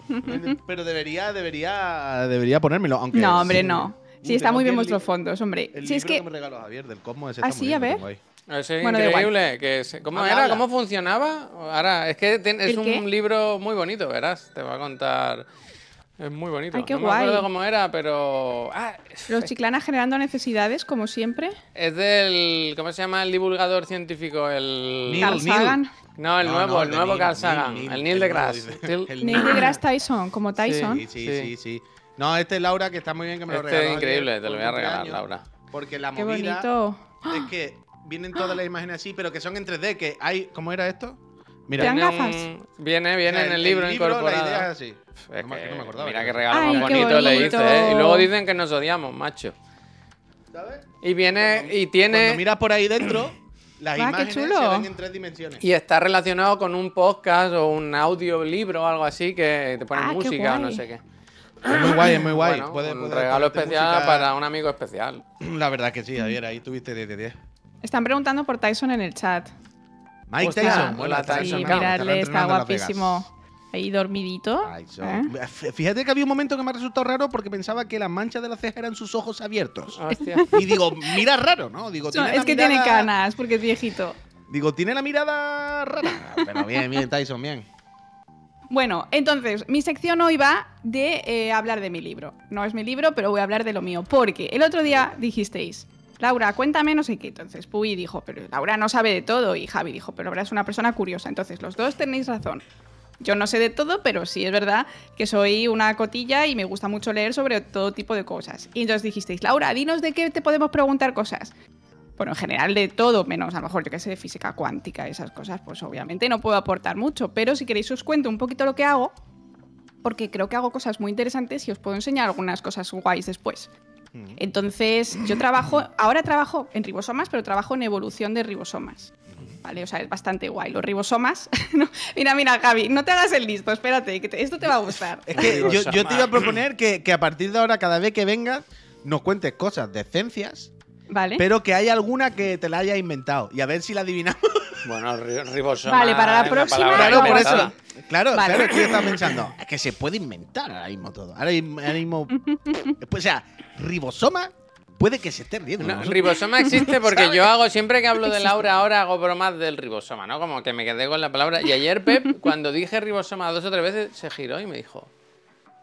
Mm. Pero debería, debería, debería ponérmelo. Aunque No, hombre, sí. no. Sí, está muy bien vuestros fondos, hombre. El Si es libro que. me regaló Javier del Cosmos. ese Ah, está muy sí, bien, a ver. es Bueno, da igual. increíble. Que ¿Cómo Habla, era? habla. ¿Cómo funcionaba? Ahora, es que ten- es ¿El un qué? libro muy bonito, verás. Te va a contar. Es muy bonito. Ay, qué no guay. me acuerdo cómo era, pero. Ah, Los chiclana generando necesidades, como siempre. es del. ¿Cómo se llama el divulgador científico? El. Neil, Carl Neil. Sagan. No, el No, nuevo, no, el nuevo Neil, Carl Sagan. Neil, el Neil, Neil el deGrasse. Till- El Neil deGrasse Tyson, como Tyson. Sí, sí, Sí. sí, sí. No, este es Laura, que está muy bien que me lo Este regaló. es increíble, te lo voy a regalar, Laura. Porque la Qué movida bonito. es que vienen todas las imágenes así, pero que son en 3D, que hay... ¿Cómo era esto? Mira, ¿Te dan Viene gafas? un- Viene, viene en el libro La idea incorporado. es así. Es No me- que no me acordaba. mira qué regalo Ay, más qué bonito le bonito. hice, ¿eh? Y luego dicen que nos odiamos, macho. ¿Sabes? Y viene y Cuando tiene miras por ahí dentro, las Ah, qué imágenes se chulo. ven en tres dimensiones. y está relacionado con un podcast o un audiolibro o algo así que te ponen Ah, qué música o no guay. sé qué. Es muy guay, es muy guay. Bueno, Puede- un puede regalo ponerte especial música- para un amigo especial. La verdad que sí, Javier, ahí tuviste 10 de 10. Están preguntando por Tyson en el chat. Mike Hostia, Tyson, hola, Tyson, Sí, miradle, está guapísimo. Ahí dormidito. ¿eh? Fíjate que había un momento que me ha resultado raro porque pensaba que las manchas de la ceja eran sus ojos abiertos. Hostia. Y digo, mira raro, ¿no? Digo, No, es que tiene canas, porque es viejito. Digo, tiene la mirada rara. Pero bien, bien, Tyson, bien. Bueno, entonces, mi sección hoy va de eh, hablar de mi libro. No es mi libro, pero voy a hablar de lo mío. Porque el otro día dijisteis, Laura, cuéntame no sé qué. Entonces, Puy dijo, pero Laura no sabe de todo. Y Javi dijo, pero Laura es una persona curiosa. Entonces, los dos tenéis razón. Yo no sé de todo, pero sí es verdad que soy una cotilla y me gusta mucho leer sobre todo tipo de cosas. Y entonces dijisteis, Laura, dinos de qué te podemos preguntar cosas. Bueno, en general de todo, menos a lo mejor yo que sé, de física cuántica, esas cosas, pues obviamente no puedo aportar mucho. Pero si queréis os cuento un poquito lo que hago, porque creo que hago cosas muy interesantes y os puedo enseñar algunas cosas guays después. Entonces, yo trabajo, ahora trabajo en ribosomas, pero trabajo en evolución de ribosomas. ¿Vale? O sea, es bastante guay. Los ribosomas. no, mira, mira, Gaby, no te hagas el listo, espérate, que te- esto te va a gustar. Es que yo, te iba a proponer que, que a partir de ahora, cada vez que vengas, nos cuentes cosas de ciencias, ¿Vale? pero que haya alguna que te la hayas inventado. Y a ver si la adivinamos. Bueno, ri- ribosoma. Vale, para la próxima palabra Claro, por eso. Claro, Vale. claro, es que yo estaba pensando. Es que se puede inventar ahora mismo todo. Ahora mismo. ahora mismo- pues, o sea, ribosoma puede que se esté riendo. Ribosoma existe porque ¿Sabes? yo hago, siempre que hablo de Laura ahora hago bromas del ribosoma, ¿no? Como que me quedé con la palabra. Y ayer Pep, cuando dije ribosoma dos o tres veces, se giró y me dijo,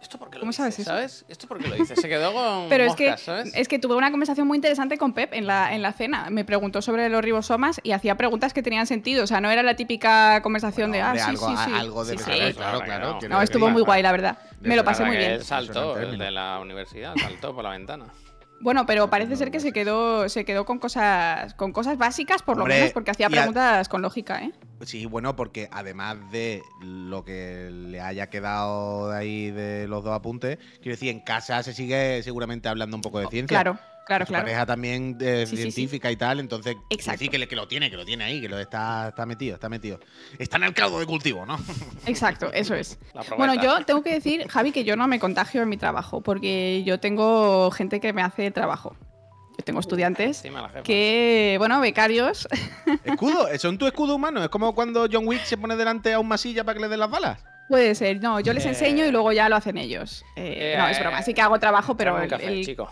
¿esto por qué lo ¿Cómo dices? sabes eso? ¿Sabes? ¿Esto por qué lo dices? Se quedó con Pero es moscas, que, ¿sabes? es que tuve una conversación muy interesante con Pep en la, en la cena. Me preguntó sobre los ribosomas y hacía preguntas que tenían sentido. O sea, no era la típica conversación Bueno, de, ah, hombre, sí, algo, sí, sí. algo Sí, debe sí. saber, Claro, claro, que claro. no. No, que estuvo muy guay, la verdad. De Me lo pasé muy que bien. Él saltó, es el de la universidad, saltó por la ventana. Bueno, pero parece ser que se quedó, se quedó con cosas, con cosas básicas, por lo menos, porque hacía a- preguntas con lógica, ¿eh? Sí, bueno, porque además de lo que le haya quedado de ahí de los dos apuntes, quiero decir, en casa se sigue seguramente hablando un poco de ciencia. Claro, claro, Su claro. pareja también eh, Sí, sí, sí. científica y tal, entonces Exacto. que, le- que lo tiene, que lo tiene ahí, que lo está, está metido, está metido. Está en el caldo de cultivo, ¿no? Exacto, eso es. Bueno, yo tengo que decir, Javi, que yo no me contagio en mi trabajo, porque yo tengo gente que me hace trabajo. yo tengo estudiantes que, bueno, becarios. ¿Escudo? ¿Son tu escudo humano? Es como cuando John Wick se pone delante a un masilla para que le den las balas. Puede ser, no, yo les Eh. enseño y luego ya lo hacen ellos. Eh, Eh, no, es broma, sí que hago trabajo, pero café, el- chico.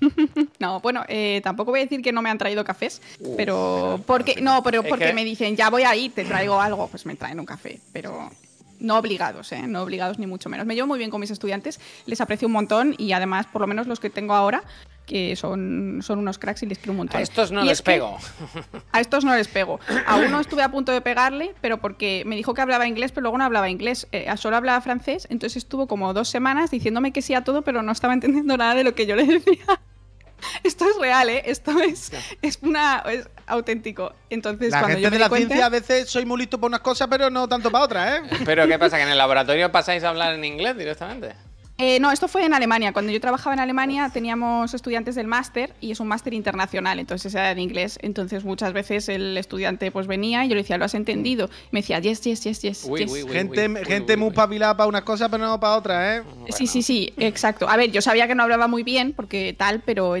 no, bueno, eh, tampoco voy a decir que no me han traído cafés, Uf, pero porque no, pero porque que- me dicen ya voy a ir, te traigo algo, pues me traen un café, pero no obligados, ¿eh? no obligados ni mucho menos. Me llevo muy bien con mis estudiantes, les aprecio un montón y además, por lo menos los que tengo ahora, que son, son unos cracks y les quiero un montón. A estos no Y les es que- pego. A estos no les pego. A uno estuve a punto de pegarle, pero porque me dijo que hablaba inglés, pero luego no hablaba inglés. Eh, a solo hablaba francés, entonces estuvo como dos semanas diciéndome que sí a todo, pero no estaba entendiendo nada de lo que yo le decía. Esto es real, ¿eh? Esto es, es una es auténtico. Entonces, La cuando gente yo me de la cuenta, ciencia a veces soy muy listo para unas cosas, pero no tanto para otras, ¿eh? Pero ¿qué pasa? ¿Que en el laboratorio pasáis a hablar en inglés directamente? Eh, no, esto fue en Alemania. Cuando yo trabajaba en Alemania teníamos estudiantes del máster y es un máster internacional, entonces era en inglés. Entonces muchas veces el estudiante pues venía y yo le decía, ¿lo has entendido? Y me decía, yes, yes, yes, yes. Uy, yes". uy, uy. gente uy, gente uy, muy uy. pabilada para unas cosas, pero no para otras, ¿eh? Sí, sí, sí, exacto. A ver, yo sabía que no hablaba muy bien porque tal, pero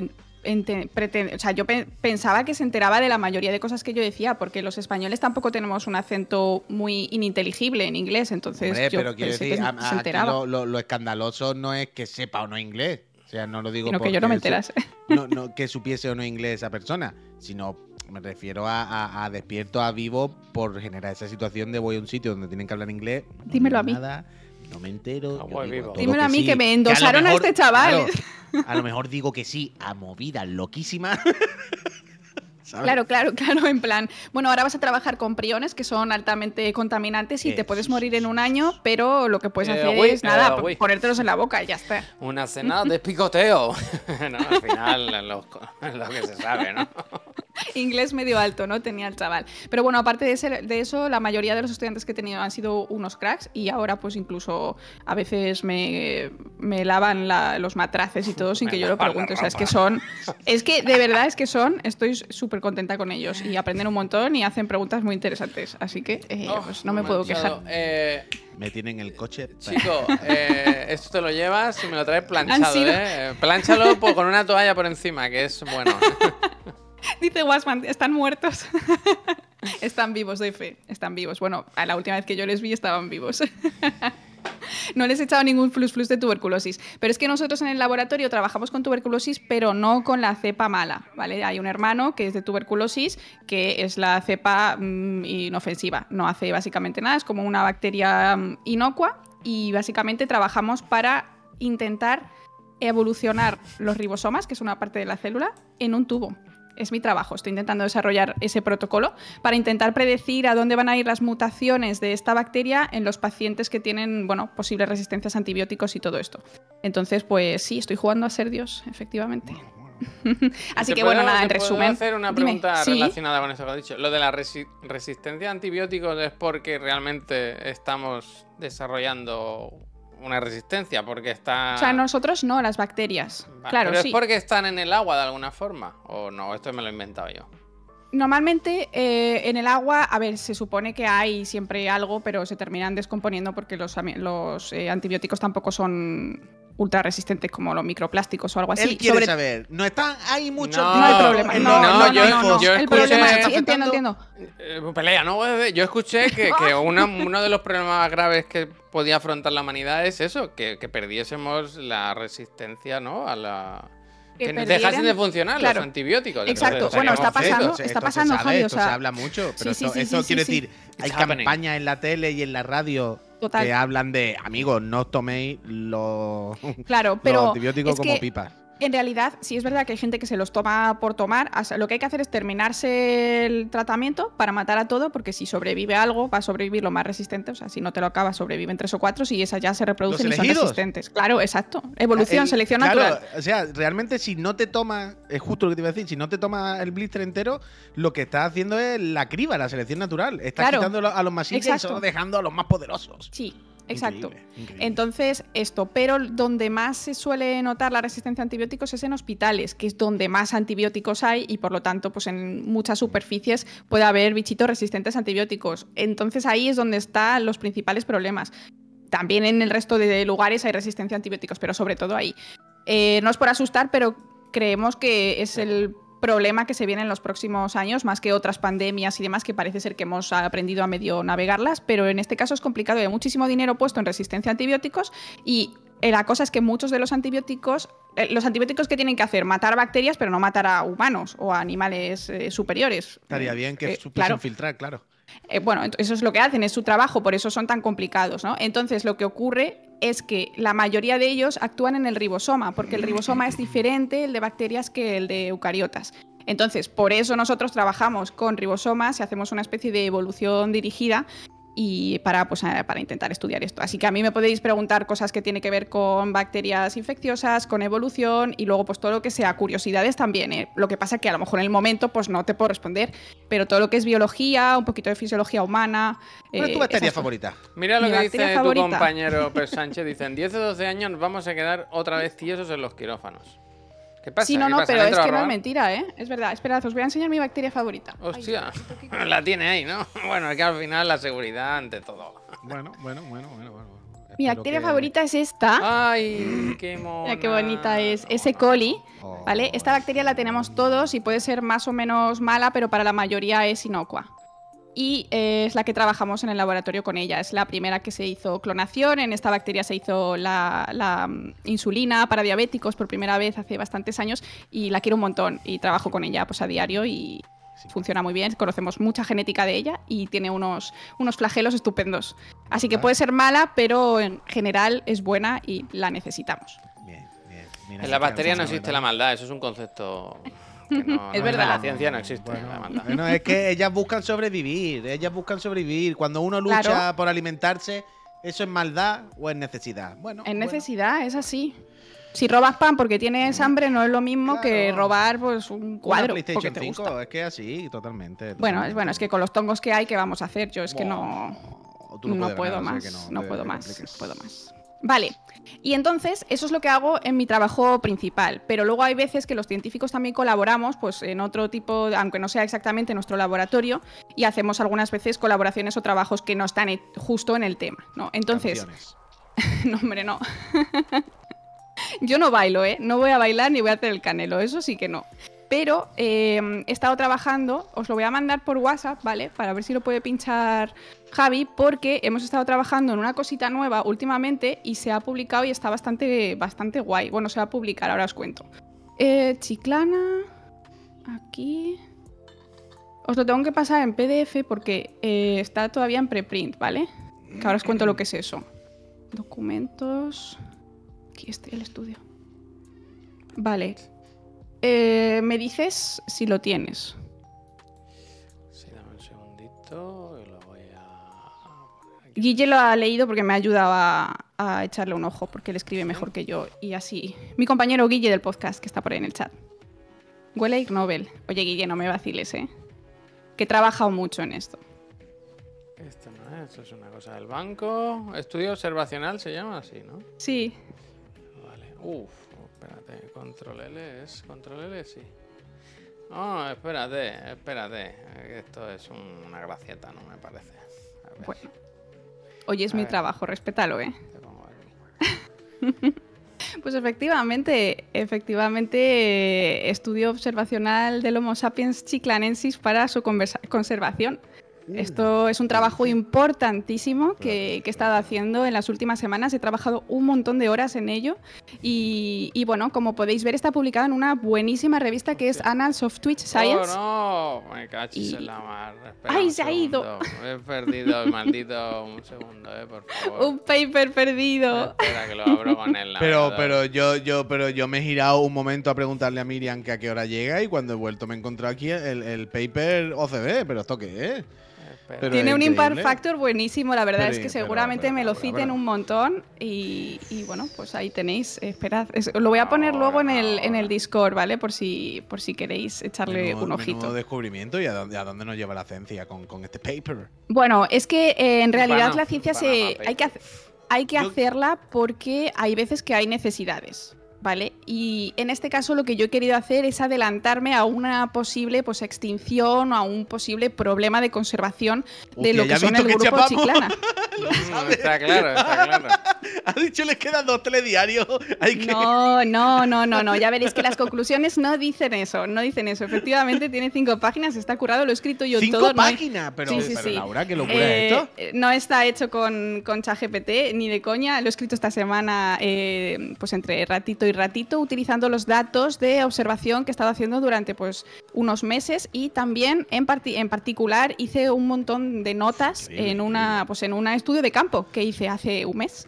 o sea, yo pe- pensaba que se enteraba de la mayoría de cosas que yo decía, porque los españoles tampoco tenemos un acento muy ininteligible en inglés, entonces Hombre, yo pero quiero pensé decir, que a- se- enteraba. lo, lo- lo escandaloso no es que sepa o no inglés. O sea, no lo digo Sino que yo no porque me enterase. no, no, que supiese o no inglés esa persona, sino me refiero a, a- a despierto a vivo por generar esa situación de voy a un sitio donde tienen que hablar inglés. Dímelo a mí. Nada, no me entero. A yo voy digo Dímelo a mí, sí, que me a endosaron a mejor- este chaval. claro, a lo mejor digo que sí a movidas loquísimas. ¿sabes? Claro, claro, claro, en plan, bueno, ahora vas a trabajar con priones que son altamente contaminantes y Eh, te puedes morir en un año, pero lo que puedes Eh, hacer es nada, eh, ponértelos en la boca y ya está. Una cena de picoteo. no, al final lo, lo que se sabe, ¿no? Inglés medio alto, ¿no? Tenía el chaval. Pero bueno, aparte de, ese- de eso, la mayoría de los estudiantes que he tenido han sido unos cracks y ahora pues incluso a veces me, me lavan la- los matraces y todo sin Me que yo lo pregunte. O sea, es que son... Es que de verdad es que son... Estoy súper contenta con ellos y aprenden un montón y hacen preguntas muy interesantes. Así que eh, Oh, pues no me puedo quejar. Eh, Me tienen el coche. chico, eh, esto te lo llevas y me lo traes planchado, sido- ¿eh? Plánchalo con una toalla por encima, que es bueno. Dice Wasman, están muertos. están vivos, doy fe. Están vivos. Bueno, a la última vez que yo les vi estaban vivos. no les he echado ningún flus de tuberculosis. Pero es que nosotros en el laboratorio trabajamos con tuberculosis, pero no con la cepa mala, ¿vale? Hay un hermano que es de tuberculosis, que es la cepa mm, inofensiva. No hace básicamente nada, es como una bacteria mm, inocua y básicamente trabajamos para intentar evolucionar los ribosomas, que es una parte de la célula, en un tubo. Es mi trabajo, estoy intentando desarrollar ese protocolo para intentar predecir a dónde van a ir las mutaciones de esta bacteria en los pacientes que tienen, bueno, posibles resistencias a antibióticos y todo esto. Entonces, pues sí, estoy jugando a ser Dios, efectivamente. Así ¿Te que bueno, nada, en resumen. hacer una dime, pregunta ¿sí? relacionada con eso que has dicho. Lo de la resi- resistencia a antibióticos es porque realmente estamos desarrollando una resistencia, porque está... O sea, nosotros no, las bacterias. Vale, claro, pero sí. es porque están en el agua de alguna forma. O no, esto me lo he inventado yo. Normalmente eh, en el agua, a ver, se supone que hay siempre algo, pero se terminan descomponiendo porque los, los eh, antibióticos tampoco son ultra resistentes como los microplásticos o algo así. Él quiere Sobre- saber. No están. Hay muchos. No, No hay No, problema. en No, no, no, no, yo- no, no. yo El escuché- problema ¿Está sí, entiendo, entiendo. Eh, pelea, ¿no? Yo escuché que, que una- uno de los problemas más graves que podía afrontar la humanidad es eso, que, que perdiésemos la resistencia, ¿no? A la... Que Que, dejasen de funcionar claro. los antibióticos. Exacto. Entonces, Bueno, está pasando, Esto- está esto pasando, se sabe, Javi, o esto sea- se habla mucho, pero Sí, sí, esto, sí, esto sí, decir, hay It's happening. campañas en la tele y en la radio Total. que hablan de, amigos, no os toméis los, Claro, los pero antibióticos como que pipas. En realidad sí es verdad que hay gente que se los toma por tomar. O sea, lo que hay que hacer es terminarse el tratamiento para matar a todo, porque si sobrevive algo, va a sobrevivir lo más resistente. O sea, si no te lo acabas, sobreviven tres o cuatro y esas ya se reproducen ¿Los y son resistentes. Claro, exacto. Evolución, El- selección claro, natural. O sea, realmente si no te tomas, es justo lo que te iba a decir, si no te tomas el blister entero, lo que estás haciendo es la criba, la selección natural. Estás Claro. quitando a los masivos y solo dejando a los más poderosos. Sí, exacto. Increíble, increíble. Entonces, esto, pero donde más se suele notar la resistencia a antibióticos es en hospitales, que es donde más antibióticos hay y por lo tanto, pues en muchas superficies puede haber bichitos resistentes a antibióticos. Entonces ahí es donde están los principales problemas. También en el resto de lugares hay resistencia a antibióticos, pero sobre todo ahí. Eh, no es por asustar, pero creemos que es el problema que se viene en los próximos años, más que otras pandemias y demás, que parece ser que hemos aprendido a medio navegarlas, pero en este caso es complicado. Hay muchísimo dinero puesto en resistencia a antibióticos y eh, la cosa es que muchos de los antibióticos, eh, los antibióticos que tienen que hacer, matar bacterias, pero no matar a humanos o a animales eh, superiores. Estaría bien que Eh, supiesen claro. filtrar, claro. Eh, bueno, eso es lo que hacen, es su trabajo, por eso son tan complicados, ¿no? Entonces, lo que ocurre es que la mayoría de ellos actúan en el ribosoma, porque el ribosoma es diferente el de bacterias que el de eucariotas. Entonces, por eso nosotros trabajamos con ribosomas y hacemos una especie de evolución dirigida y para, pues, para intentar estudiar esto. Así que a mí me podéis preguntar cosas que tienen que ver con bacterias infecciosas, con evolución y luego pues todo lo que sea curiosidades también. ¿eh? Lo que pasa que a lo mejor en el momento pues no te puedo responder, pero todo lo que es biología, un poquito de fisiología humana. ¿Cuál es tu eh, bacteria favorita? Mira lo Mi que dice tu compañero Pep Sánchez. Dice, en 10 o 12 años nos vamos a quedar otra vez tiesos en los quirófanos. ¿Qué pasa? Sí, no, ¿Qué no, pasa? pero ¿Me es que no es mentira, ¿eh? Es verdad. Esperad, os voy a enseñar mi bacteria favorita. Hostia, la tiene ahí, ¿no? Bueno, es que al final la seguridad ante todo. Bueno, bueno, bueno, bueno. bueno. Mi bacteria que- favorita es esta. Ay, qué mona. Mira qué bonita es. S. coli. ¿Vale? Esta bacteria la tenemos todos y puede ser más o menos mala, pero para la mayoría es inocua. Y eh, es la que trabajamos en el laboratorio con ella. Es la primera que se hizo clonación. En esta bacteria se hizo la, la, mm, insulina para diabéticos por primera vez hace bastantes años y la quiero un montón. Y trabajo con ella pues, a diario y Sí. funciona muy bien. Conocemos mucha genética de ella y tiene unos, unos flagelos estupendos. Así que Anda. puede ser mala, pero en general es buena y la necesitamos. Bien, bien. Mira, En la bacteria no existe la maldad, eso es un concepto que no, Es no verdad. La ciencia no existe Bueno, bueno, es que ellas buscan sobrevivir, ellas buscan sobrevivir. Cuando uno lucha Claro. por alimentarse, ¿eso es maldad o es necesidad? Bueno, En bueno. necesidad, es así. Si robas pan porque tienes hambre, no es lo mismo que robar pues, un Una cuadro porque PlayStation te 5, gusta. es que así, totalmente. Bueno, es bueno, es que con los tongos que hay, ¿qué vamos a hacer? Yo es que no, no, puedo ganar, más, no, puedo más, no puedo más. Vale, y entonces eso es lo que hago en mi trabajo principal, pero luego hay veces que los científicos también colaboramos pues en otro tipo, aunque no sea exactamente nuestro laboratorio, y hacemos algunas veces colaboraciones o trabajos que no están justo en el tema, ¿no? Entonces, no, hombre, no. Yo no bailo, ¿eh? No voy a bailar ni voy a hacer el canelo, eso sí que no. Pero eh, he estado trabajando, os lo voy a mandar por WhatsApp, ¿vale? Para ver si lo puede pinchar Javi, porque hemos estado trabajando en una cosita nueva últimamente y se ha publicado y está bastante, bastante guay. Bueno, se va a publicar, ahora os cuento. Eh, Chiclana, aquí... Os lo tengo que pasar en PDF porque eh, está todavía en preprint, ¿vale? Que ahora os cuento lo que es eso. Documentos. Aquí está el estudio. Vale. Eh, me dices si lo tienes. Sí, dame un segundito y lo voy a. Guille lo ha leído porque me ha ayudado a, a echarle un ojo, porque él escribe mejor que yo. Y así. Mi compañero Guille del podcast, que está por ahí en el chat. Huele a Ig Nobel. Oye, Guille, no me vaciles, ¿eh? Que he trabajado mucho en esto. Esto no es, esto es una cosa del banco. Estudio observacional se llama así, ¿no? Sí. Vale. Uf, espérate. Control L es. Control L, sí. Oh, espérate, espérate. Esto es un- una gracieta, no me parece. A ver, Bueno. Oye, es A mi ver. trabajo, respétalo, ¿eh? te pongo aquí. Pues efectivamente, efectivamente, eh, estudio observacional del Homo sapiens chiclanensis para su conversa- conservación. Esto es un trabajo importantísimo que, que he estado haciendo en las últimas semanas. He trabajado un montón de horas en ello. Y, y bueno, como podéis ver, está publicado en una buenísima revista que es Annals of Twitch Science. Oh, no, me cachis Y- en la mar. Espera ¡Ay, un se ha ido! He perdido el maldito. Un segundo, eh, por favor. Un paper perdido. Espera que lo abro con el Pero, pero yo, yo, pero yo me he girado un momento a preguntarle a Miriam que a qué hora llega y cuando he vuelto me he encontrado aquí el, el paper OCB. ¿Pero esto qué es? Pero Tiene un impact increíble. factor buenísimo, la verdad Pero- es que seguramente pero- me lo pero- citen pero- un montón y, y bueno, pues ahí tenéis, esperad, es- lo voy a poner luego en el, en el Discord, ¿vale? Por si, por si queréis echarle Menudo- un ojito. menudo descubrimiento y a dónde, a dónde nos lleva la ciencia con, con este paper. Bueno, es que eh, en realidad la ciencia se hay que, hay que Yo- hacerla porque hay veces que hay necesidades. ¿Vale? Y en este caso lo que yo he querido hacer es adelantarme a una posible pues, extinción o a un posible problema de conservación de Hostia, lo que son el que grupo chapamos. Chiclana. Mm, está claro, está claro. Ha dicho les quedan dos telediarios. Hay que... No, no, no, no, no. Ya veréis que las conclusiones no dicen eso, no dicen eso. Efectivamente, tiene cinco páginas, está currado, lo he escrito yo Cinco todo. no hay- páginas. Pero, Sí, sí, pero sí. Laura, qué locura Eh, es esto. eh, No está hecho con, con ChatGPT ni de coña. Lo he escrito esta semana, eh, pues entre ratito y ratito, utilizando los datos de observación que he estado haciendo durante pues unos meses y también en, parti- en particular hice un montón de notas Increíble, en una pues en un estudio de campo que hice hace un mes.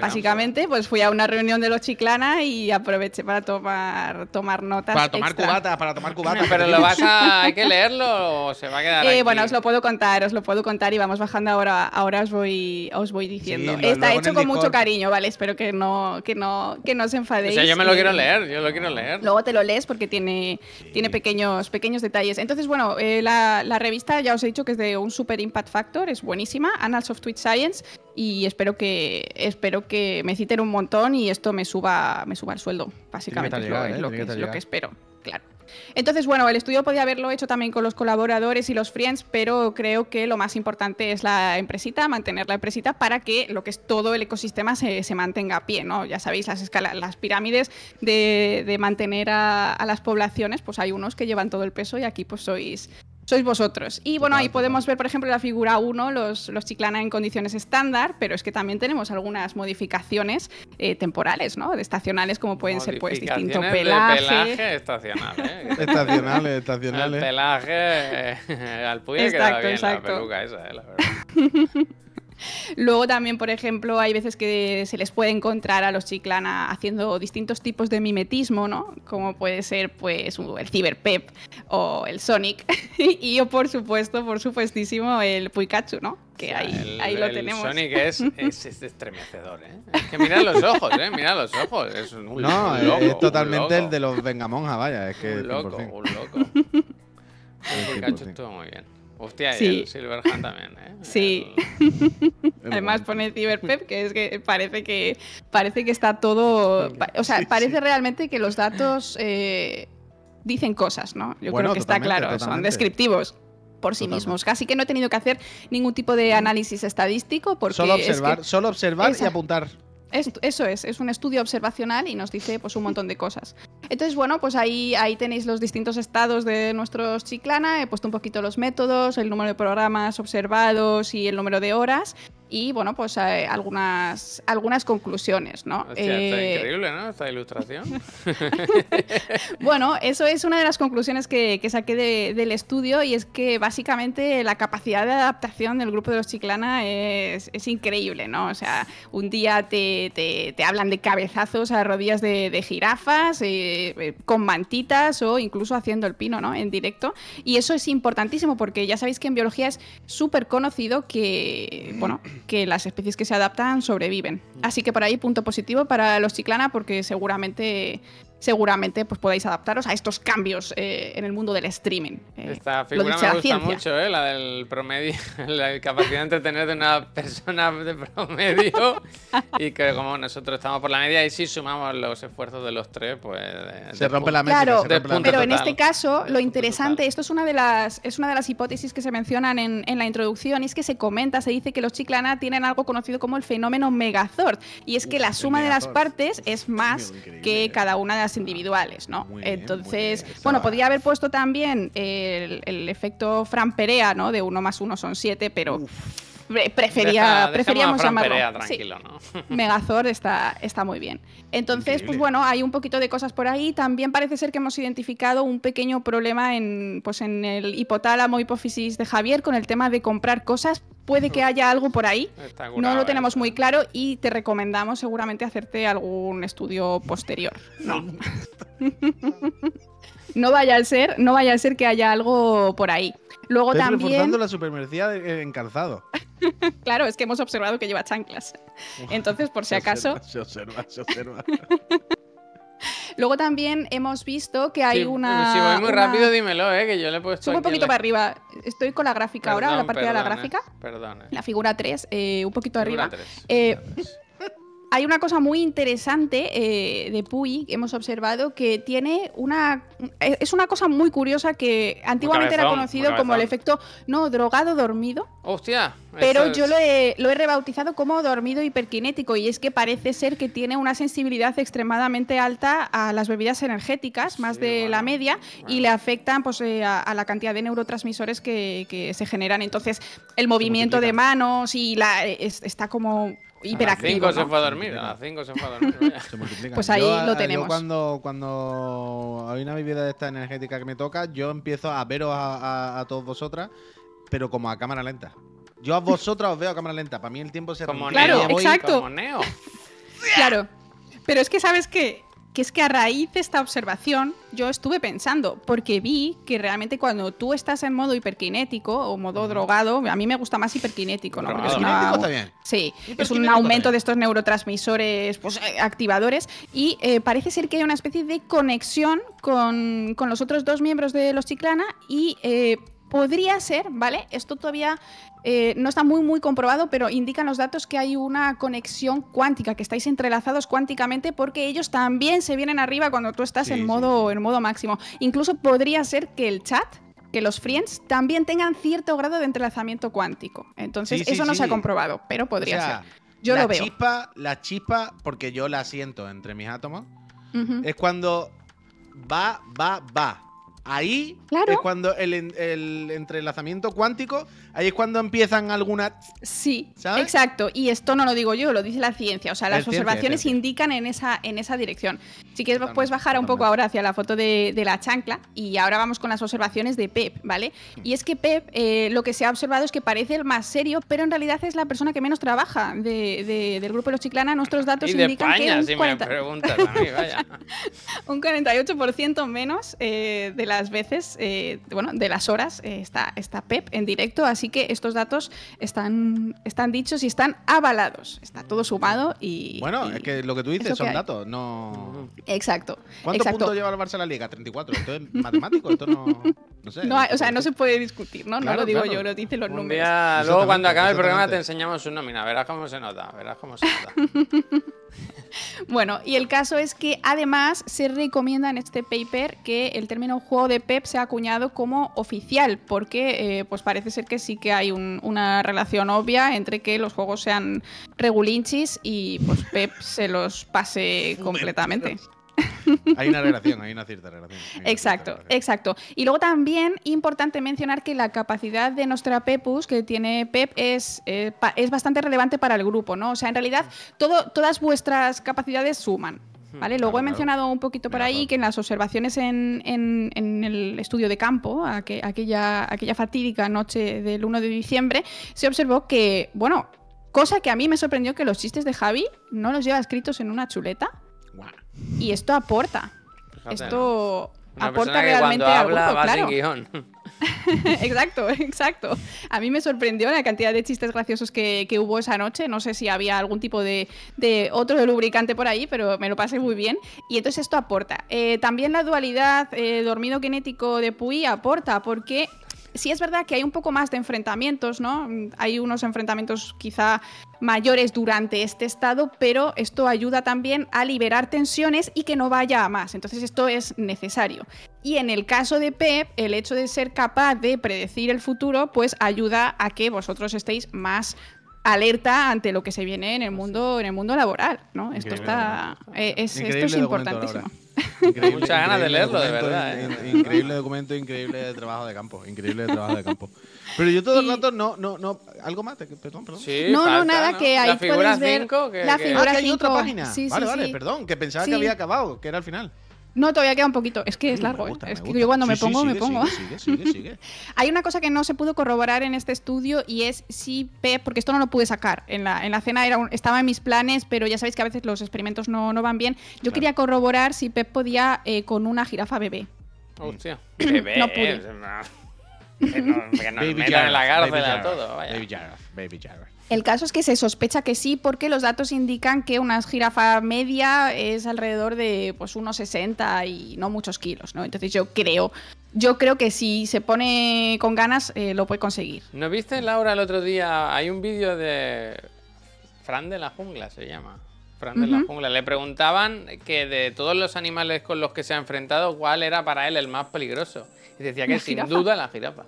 Básicamente, pues fui a una reunión de los Chiclana y aproveché para tomar tomar notas. Para tomar extra. cubata, para tomar cubata. Pero lo vas a. Hay que leerlo o se va a quedar. Eh, aquí? bueno, os lo puedo contar, os lo puedo contar y vamos bajando ahora. Ahora os voy, os voy diciendo. Sí, lo- Está hecho con mucho cariño, ¿vale? Espero que no, que no, que no os enfadéis. Sea, yo me lo Eh, quiero leer, yo lo quiero leer. Luego te lo lees porque tiene, tiene pequeños, pequeños detalles. Entonces, bueno, eh, la, la revista ya os he dicho que es de un super impact factor, es buenísima, Annals of Twitch Science, y espero que, espero que me citen un montón y esto me suba, me suba el sueldo, básicamente. Es lo, llegar, es lo Tiene que, que es lo llegar. que espero, claro. Entonces, bueno, el estudio podía haberlo hecho también con los colaboradores y los friends, pero creo que lo más importante es la empresita, mantener la empresita para que lo que es todo el ecosistema se, se mantenga a pie, ¿no? Ya sabéis, las, escala- las pirámides de, de mantener a, a las poblaciones, pues hay unos que llevan todo el peso y aquí pues sois... Sois vosotros. Y bueno, Total, ahí total. podemos ver, por ejemplo, la figura 1, los, los chiclana en condiciones estándar, pero es que también tenemos algunas modificaciones eh, temporales, ¿no? Estacionales, como pueden ser pues distinto Modificaciones de pelaje. pelaje estacional, ¿eh? Estacionales, El estacionales. pelaje eh, al puy Exacto, bien exacto. la peluca esa, eh, la verdad. Luego también, por ejemplo, hay veces que se les puede encontrar a los chiclana haciendo distintos tipos de mimetismo, ¿no? Como puede ser, pues, el Cyberpep o el Sonic. y yo, por supuesto, por supuestísimo, el Pikachu, ¿no? Que O sea, ahí, el- ahí lo el tenemos. Sonic es, es, es estremecedor, ¿eh? Es que mira los ojos, ¿eh? Mira los ojos. Es un, un No, loco, es un totalmente loco, el de los Vengamonja, vaya. Es que Un loco, 100%. un loco. El Pikachu 100%. estuvo muy bien. Hostia, y Sí. el Silverhand también, ¿eh? Sí. El- Además pone Cyberpep, que es que parece que parece que está todo. O sea, Sí, parece sí. realmente que los datos eh, dicen cosas, ¿no? Yo Bueno, creo que está totalmente, claro, son descriptivos por sí Totalmente. mismos. Casi que no he tenido que hacer ningún tipo de análisis estadístico porque Solo es que observar, solo observar y apuntar. Es- eso es, es un estudio observacional y nos dice pues un montón de cosas. Entonces, bueno, pues ahí, ahí tenéis los distintos estados de nuestros Chiclana, he puesto un poquito los métodos, el número de programas observados y el número de horas y bueno, pues eh, algunas, algunas conclusiones, ¿no? Hostia, está Eh, increíble, ¿no? Esta ilustración. bueno, eso es una de las conclusiones que, que saqué de- del estudio y es que básicamente la capacidad de adaptación del grupo de los Chiclana es, es increíble, ¿no? O sea, un día te, te- te hablan de cabezazos a rodillas de, de jirafas, eh, con mantitas o incluso haciendo el pino, ¿no? En directo. Y eso es importantísimo porque ya sabéis que en biología es súper conocido que, bueno, que las especies que se adaptan sobreviven. Así que por ahí punto positivo para los Chiclana porque seguramente seguramente pues podáis adaptaros a estos cambios eh, en el mundo del streaming. Eh, Esta lo figura me gusta ciencia. mucho, ¿eh? La del promedio, la capacidad de entretener de una persona de promedio. y que como nosotros estamos por la media y si sumamos los esfuerzos de los tres, pues... eh, Se de rompe la métrica. Claro, se de rompe la Pero en este caso, De lo interesante, total. esto es una de las, es una de las hipótesis que se mencionan en, en la introducción, y es que se comenta, se dice que los chiclana tienen algo conocido como el fenómeno Megazord, y es que Uf, la suma de las partes es más que cada una de las individuales, ¿no? Muy Entonces, bien. bueno, podría haber puesto también el, el efecto Fran Perea, ¿no? De uno más uno son siete, pero prefería, Deja- preferíamos llamarlo. Perea sí. tranquilo, ¿no? Megazord está, está muy bien. Entonces, pues bueno, hay un poquito de cosas por ahí. También parece ser que hemos identificado un pequeño problema en, pues en el hipotálamo hipófisis de Javier con el tema de comprar cosas. Puede que haya algo por ahí. No lo tenemos muy claro y te recomendamos seguramente hacerte algún estudio posterior. No. no vaya a ser, no vaya a ser que haya algo por ahí. Luego Estoy también, reforzando la supermercía de- en calzado. claro, es que hemos observado que lleva chanclas. Entonces, por si Se acaso, observa, Se observa, se observa. Luego también hemos visto que hay Sí, una. Si voy muy una- rápido, dímelo, ¿eh? Que yo le he puesto. Sube un poquito la- para arriba. Estoy con la gráfica ahora, la Perdón, parte de la perdón, eh. gráfica. Perdón, eh. La figura 3, un poquito Figura arriba. tres, Eh, figura tres. Hay una cosa muy interesante eh, de Puy que hemos observado que tiene una. Es una cosa muy curiosa que antiguamente era conocido como el efecto no drogado dormido. Hostia. Pero yo lo he, lo he rebautizado como dormido hiperkinético y es que parece ser que tiene una sensibilidad extremadamente alta a las bebidas energéticas, más Sí, de bueno, la media, bueno. y le afectan pues, eh, a, a la cantidad de neurotransmisores que, que se generan. Entonces, el movimiento de manos y la es- está como A las hiperactivo. 5 se fue a dormir, a las 5 se fue a dormir. Se multiplican. Pues ahí Yo, lo tenemos. Yo cuando, cuando hay una bebida de esta energética que me toca, yo empiezo a veros a, a- a todos vosotras, pero como a cámara lenta. Yo a vosotras os veo a cámara lenta. Para mí el tiempo se Como. Claro, Neo. Voy- exacto. Como Neo. Claro. Pero es que, ¿sabes qué? Que es que a raíz de esta observación yo estuve pensando, porque vi que realmente cuando tú estás en modo hiperkinético o modo drogado, a mí me gusta más hiperkinético, ¿no? Porque es una- bien. Sí, es un aumento también. de estos neurotransmisores pues, eh, activadores y eh, parece ser que hay una especie de conexión con, con los otros dos miembros de los Chiclana y eh, podría ser, ¿vale? Esto todavía eh, no está muy muy comprobado, pero indican los datos que hay una conexión cuántica, que estáis entrelazados cuánticamente porque ellos también se vienen arriba cuando tú estás Sí, en sí, modo en modo máximo. Incluso podría ser que el chat que los friends también tengan cierto grado de entrelazamiento cuántico. Entonces, Sí, eso no se ha comprobado, pero O podría sea, ser. Yo la lo veo. Chispa, la chispa, porque yo la siento entre mis átomos, es cuando va, va, va. Ahí Claro. es cuando el, el entrelazamiento cuántico, ahí es cuando empiezan algunas... Sí, ¿Sabes? exacto. Y esto no lo digo yo, lo dice la ciencia. O sea, las Es observaciones ciencia. indican en esa, en esa dirección. Si quieres, Totalmente, puedes bajar un poco ahora hacia la foto de, de la chancla. Y ahora vamos con las observaciones de Pep, ¿vale? Y es que Pep, eh, lo que se ha observado es que parece el más serio, pero en realidad es la persona que menos trabaja de- de- del grupo de los Chiclana. Nuestros datos Y de indican que España, un si me 40 preguntas a mí, vaya. un 48% menos eh, de las veces, eh, bueno, de las horas eh, está, está Pep en directo, así que estos datos están, están dichos y están avalados. Está todo sumado y... Bueno, y- es que lo que tú es dices son datos, no... Exacto. ¿Cuántos exacto. puntos lleva el Barça a la Liga? 34. Esto es matemático, esto no... No sé. No o sea, no se puede discutir, ¿no? Claro, no lo digo claro. yo, lo dicen los Un números. día, luego cuando acabe el programa te enseñamos su nómina, verás cómo se nota, verás cómo se nota. Bueno, y el caso es que además se recomienda en este paper que el término juego de Pep sea acuñado como oficial, porque eh, pues parece ser que sí que hay un- una relación obvia entre que los juegos sean regulinchis y pues Pep se los pase completamente. Hay una relación, hay una cierta relación. una Exacto, cierta relación. exacto. Y luego también importante mencionar que la capacidad de nuestra Pepus que tiene Pep es, eh, pa- es bastante relevante para el grupo, ¿no? O sea, en realidad todo, todas vuestras capacidades suman. ¿Vale? Luego claro, he claro. mencionado un poquito por ahí que en las observaciones en, en- en el estudio de campo, aque- aquella, aquella fatídica noche del 1 de diciembre, se observó que, bueno, cosa que a mí me sorprendió que los chistes de Javi no los lleva escritos en una chuleta. Y esto aporta. Esto aporta persona que realmente cuando al habla grupo, va claro. sin guion. exacto, exacto. A mí me sorprendió la cantidad de chistes graciosos que, que hubo esa noche. No sé si había algún tipo de, de otro lubricante por ahí, pero me lo pasé muy bien. Y entonces esto aporta. Eh, también la dualidad eh, dormido kinético de Puy aporta, porque sí es verdad que hay un poco más de enfrentamientos, ¿no? Hay unos enfrentamientos quizá mayores durante este estado, pero esto ayuda también a liberar tensiones y que no vaya a más. Entonces esto es necesario. Y en el caso de Pep, el hecho de ser capaz de predecir el futuro, pues ayuda a que vosotros estéis más alerta ante lo que se viene en el mundo en el mundo laboral, ¿no? Esto está eh, es, esto es importantísimo. Increíble, Muchas ganas de leerlo, de verdad, ¿eh? in- Increíble documento, increíble trabajo de campo. Increíble trabajo de campo. Pero yo todo el rato no, no, no. ¿Algo más? Te- Perdón, perdón. Sí, No, no, falta, nada, ¿no? que ahí La figura puedes ver 5 que, la que- Ah, figura que hay otra cinco. página. Sí, vale, sí, vale, sí. perdón. Que pensaba Sí. que había acabado, que era al final. No, todavía queda un poquito. Es que es largo. ¿eh? es que gusta. yo cuando Sí, me sí, pongo, me pongo. Sigue, sigue, sigue, sigue. Hay una cosa que no se pudo corroborar en este estudio y es si Pep, porque esto no lo pude sacar. En la, en la cena era un- estaba en mis planes, pero ya sabéis que a veces los experimentos no, no van bien. Yo Claro. quería corroborar si Pep podía eh, con una jirafa bebé. Hostia. Bebé, No pude. eh, Que no, que nos metan en la Baby cárcel a todo, vaya. Baby Jarrah, Baby Jarrah. El caso es que se sospecha que sí, porque los datos indican que una jirafa media es alrededor de pues unos 60 y no muchos kilos, ¿no? Entonces yo creo, yo creo que si se pone con ganas eh, lo puede conseguir. ¿No viste, Laura, el otro día? Hay un vídeo de. Fran de la jungla se llama. Fran de la jungla. Le preguntaban que de todos los animales con los que se ha enfrentado, ¿cuál era para él el más peligroso? Y decía que ¿La sin jirafa? duda la jirafa.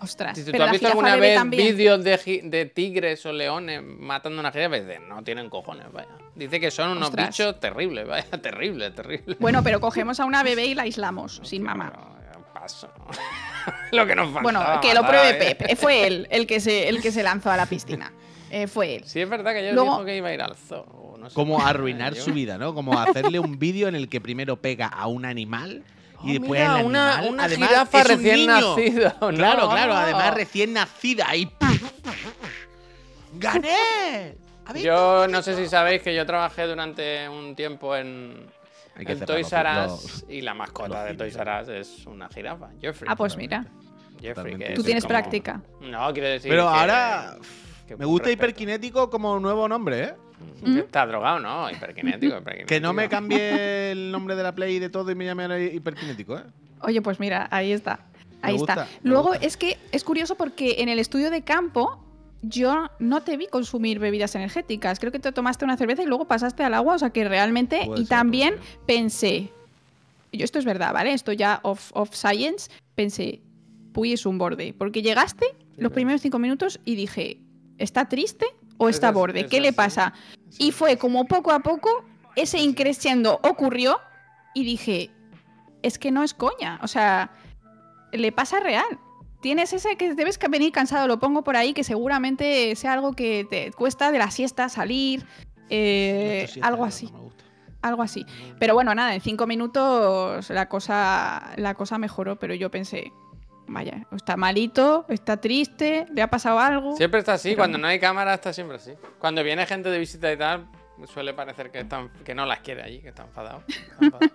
Ostras. Si tú pero has visto alguna vez vídeos de, de tigres o leones matando a una jirafa, no tienen cojones, vaya. Dice que son unos Ostras. bichos terribles, vaya, terrible, terrible. Bueno, pero cogemos a una bebé y la aislamos, sin mamá. Pero, paso. lo que nos faltaba. Bueno, que lo pruebe ¿eh? Pep. Eh, Fue él el que se, el que se lanzó a la piscina. Eh, fue él. Sí, es verdad que ayer Luego- dijo que iba a ir al zoo. no sé. Como arruinar Yo- su vida, ¿no? Como hacerle un vídeo en el que primero pega a un animal y Oh, después mira, el una- animal, una además, jirafa es un recién niño. nacida. Claro, claro, además recién nacida ahí. ¡Gané! Yo no sé si sabéis que yo trabajé durante un tiempo en, en Toys R Us y la mascota de Toys R Us es una jirafa, Jeffrey. Ah, pues mira. Jeffrey, que Tú es tienes como- práctica. No, quiero decir Pero que- ahora que me gusta respeto. hiperkinético como nuevo nombre, ¿eh? Que Está drogado, ¿no? Hiperkinético, hiperkinético. Que no me cambie el nombre de la Play y de todo y me llame ahora hiperkinético, ¿eh? Oye, pues mira, ahí está. Ahí está. Luego es que es curioso porque en el estudio de campo yo no te vi consumir bebidas energéticas. Creo que te tomaste una cerveza y luego pasaste al agua. O sea que realmente. Puede y ser, también pensé. Yo esto es verdad, ¿vale? Esto ya off, off science. Pensé, Puy es un borde. Porque llegaste los primeros cinco minutos y dije, ¿está triste o Es está borde? ¿Qué le pasa? Y fue como poco a poco ese increciendo ocurrió y dije, es que no es coña, o sea, le pasa real. Tienes ese que debes venir cansado, lo pongo por ahí, que seguramente sea algo que te cuesta de la siesta salir, eh, algo así, no algo así. Pero bueno, nada, en cinco minutos la cosa, la cosa mejoró, pero yo pensé, vaya, está malito, está triste, le ha pasado algo. Siempre está así, Pero cuando no. hay cámara está siempre así. Cuando viene gente de visita y tal, suele parecer que, están, que no las quiere allí, que está enfadado. está enfadado.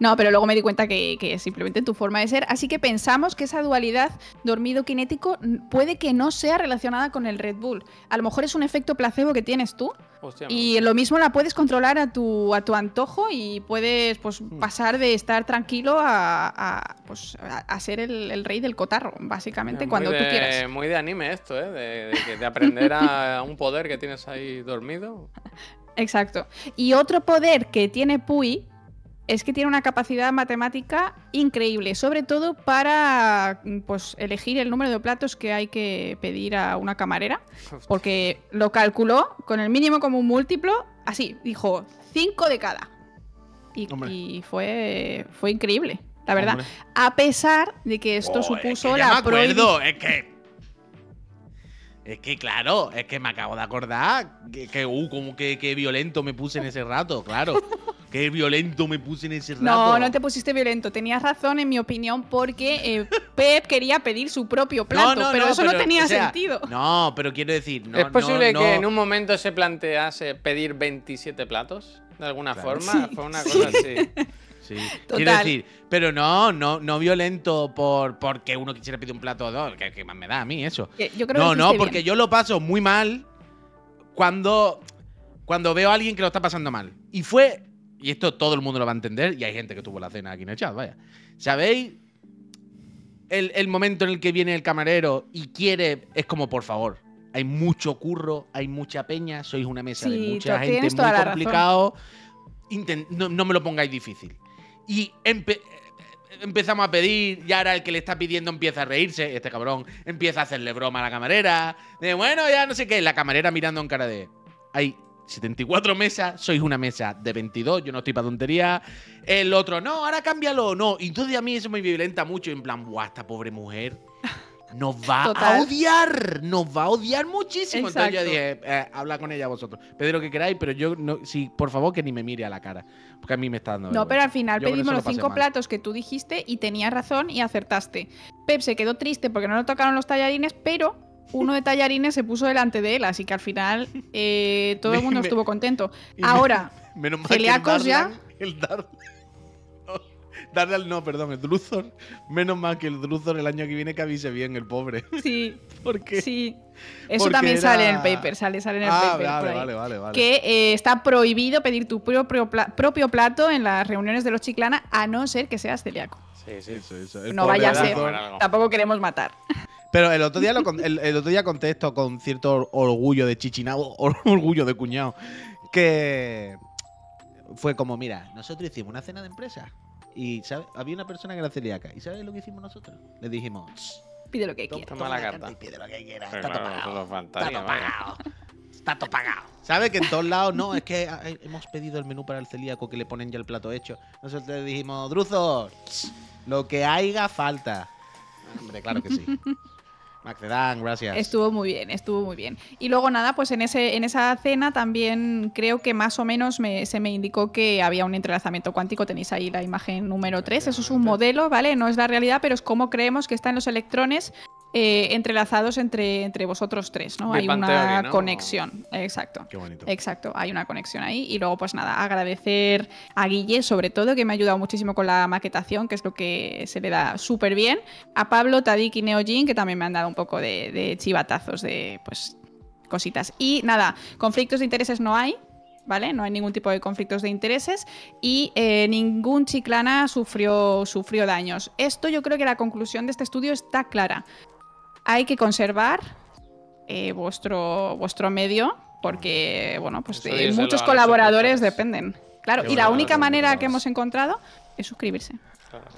No, pero luego me di cuenta que, que es simplemente tu forma de ser. Así que pensamos que esa dualidad dormido-kinético puede que no sea relacionada con el Red Bull. A lo mejor es un efecto placebo que tienes tú. Hostia, Y lo mismo la puedes controlar a tu, a tu antojo y puedes pues, pasar de estar tranquilo a, a, pues, a, a ser el, el rey del cotarro, básicamente, cuando tú quieras. Muy de anime esto, ¿eh? De, de aprender a un poder que tienes ahí dormido. Exacto. Y otro poder que tiene Puy es que tiene una capacidad matemática increíble, sobre todo para pues, elegir el número de platos que hay que pedir a una camarera, porque lo calculó con el mínimo como un múltiplo, así, dijo 5 de cada. Y, fue, fue increíble, la verdad. Hombre. A pesar de que esto Oh, supuso es que ya la me acuerdo, es que. Es que claro, es que me acabo de acordar que, que, uh, como que, que violento me puse en ese rato, claro. Qué violento me puse en ese rato. No, no te pusiste violento. Tenías razón, en mi opinión, porque eh, Pep quería pedir su propio plato, No, no, pero no, eso no tenía o sea, sentido. No, pero quiero decir, no, ¿Es posible no, que en un momento se plantease pedir 27 platos? De alguna Claro. forma. Sí, Fue una sí. cosa así. Sí. Total. Quiero decir, pero no, no, no violento por porque uno quisiera pedir un plato o dos, que, que más me da a mí eso. Que Yo creo No, que no, porque bien. yo lo paso muy mal cuando, cuando veo a alguien que lo está pasando mal. Y fue, y esto todo el mundo lo va a entender, y hay gente que tuvo la cena aquí en el chat, vaya. ¿Sabéis? El, el momento en el que viene el camarero y quiere, es como, por favor, hay mucho curro, hay mucha peña, sois una mesa de Sí, mucha to- gente, muy complicado. No, no me lo pongáis difícil. Y empe- empezamos a pedir, y ahora el que le está pidiendo empieza a reírse, este cabrón empieza a hacerle broma a la camarera, de bueno, ya no sé qué, la camarera mirando en cara de, hay 74 mesas, sois una mesa de 22, yo no estoy para tontería, el otro, no, ahora cámbialo, no, y entonces a mí eso me violenta mucho, en plan, buah, esta pobre mujer nos va a odiar, nos va a odiar muchísimo. Entonces yo dije, eh, habla con ella vosotros, pedid lo que queráis, pero yo, no, sí, por favor, que ni me mire a la cara, porque a mí me está dando No, vergüenza. pero al final Yo pedimos los cinco mal. platos que tú dijiste y tenías razón y acertaste. Pep se quedó triste porque no le tocaron los tallarines, pero uno de tallarines se puso delante de él, así que al final eh, todo el mundo me- estuvo contento. Me- Ahora, Menos mal celíacos que el ya. El no, Darlan no, perdón, el Druthor. Menos mal que el Druthor el año que viene que avise bien el pobre. sí, Porque sí. Eso Porque también sale en el paper, sale, sale en el Ah, paper. vale, por ahí. vale, vale, vale. que eh, está prohibido pedir tu propio, pla- propio plato en las reuniones de los chiclana, a no ser que seas celíaco. Sí, sí. Eso, eso, el No vaya a ser. Tampoco queremos matar. Pero el otro día lo con- el, el otro día contesto con cierto orgullo de chichinabo, or- orgullo de cuñado, que fue como, mira, nosotros hicimos una cena de empresa y ¿sabes? había una persona que era celíaca. ¿Y sabes lo que hicimos nosotros? Le dijimos, "Shh, Pide lo que quieras. Toma la carta. y pide lo que quieras. Está todo pagado. Está todo pagado. Está todo pagado. ¿Sabes que en todos lados no? Es que ah, eh, hemos pedido el menú para el celíaco que le ponen ya el plato hecho. Nosotros le dijimos, Druzo, shh, lo que haya falta. Hombre, claro que sí. Macedán, gracias. Estuvo muy bien, estuvo muy bien. Y luego nada, pues en, ese, en esa cena también creo que más o menos me- se me indicó que había un entrelazamiento cuántico. Tenéis ahí la imagen número 3. Eso es un modelo, ¿vale? No es la realidad, pero es como creemos que están los electrones eh, entrelazados entre, entre vosotros tres, ¿no? Big Hay una conexión. Exacto. Qué bonito. Exacto, hay una conexión ahí. Y luego, pues nada, agradecer a Guille, sobre todo, que me ha ayudado muchísimo con la maquetación, que es lo que se le da súper bien. A Pablo, Tadik y Neojin, que también me han dado un poco de, de chivatazos de pues cositas. Y nada, conflictos de intereses no hay. ¿Vale? No hay ningún tipo de conflictos de intereses y eh, ningún chiclana sufrió, sufrió daños. Esto yo creo que la conclusión de este estudio está clara. Hay que conservar eh, vuestro, vuestro medio, porque bueno, pues de muchos colaboradores dependen. Claro, Qué y la única manera que hemos encontrado es suscribirse.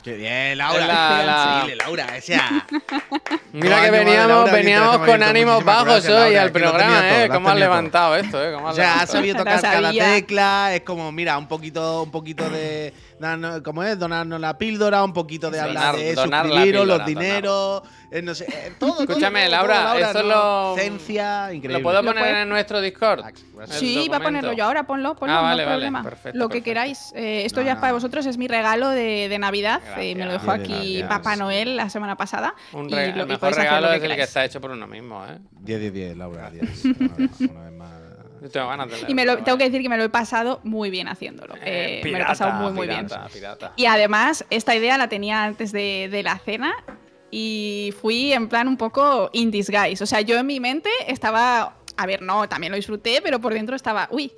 Qué bien, Laura. La- la- Laura, o sea. Mira que veníamos, veníamos con ánimos bajos gracias, hoy Laura, al programa, todo, ¿eh? ¿Cómo has todo. levantado esto, eh? ¿Cómo has O sea, has sabido tocar cada tecla, es como, mira, un poquito, un poquito de. Darnos- ¿Cómo es? Donarnos la píldora, un poquito de Donar- hablar de donar la suscribiros, píldora, los dineros, eh, no sé, eh, todo. Escúchame, todo, Laura, todo, eso ¿no? lo- Ciencia, increíble. ¿Lo puedo Lo poner puede- en nuestro Discord? El Sí, va a ponerlo yo ahora, ponlo, ponlo, Ah, no vale, hay vale, problema. perfecto, lo que perfecto. queráis. Eh, esto No, ya es para vosotros, es mi regalo de, de Navidad. eh, me lo dejó aquí Gracias. Papá Noel la semana pasada. Un y lo- el mejor regalo lo que es el que está hecho por uno mismo, ¿eh? 10 de 10, Laura, 10. Una vez más, una vez más. Yo tengo ganas de Y me lo, tengo que vaya. decir que me lo he pasado muy bien haciéndolo. Eh, Eh, me lo he pasado muy, muy bien. pirata, pirata. Y además, esta idea la tenía antes de, de la cena y fui en plan un poco in disguise. O sea, yo en mi mente estaba. A ver, no, también lo disfruté, pero por dentro estaba. Uy,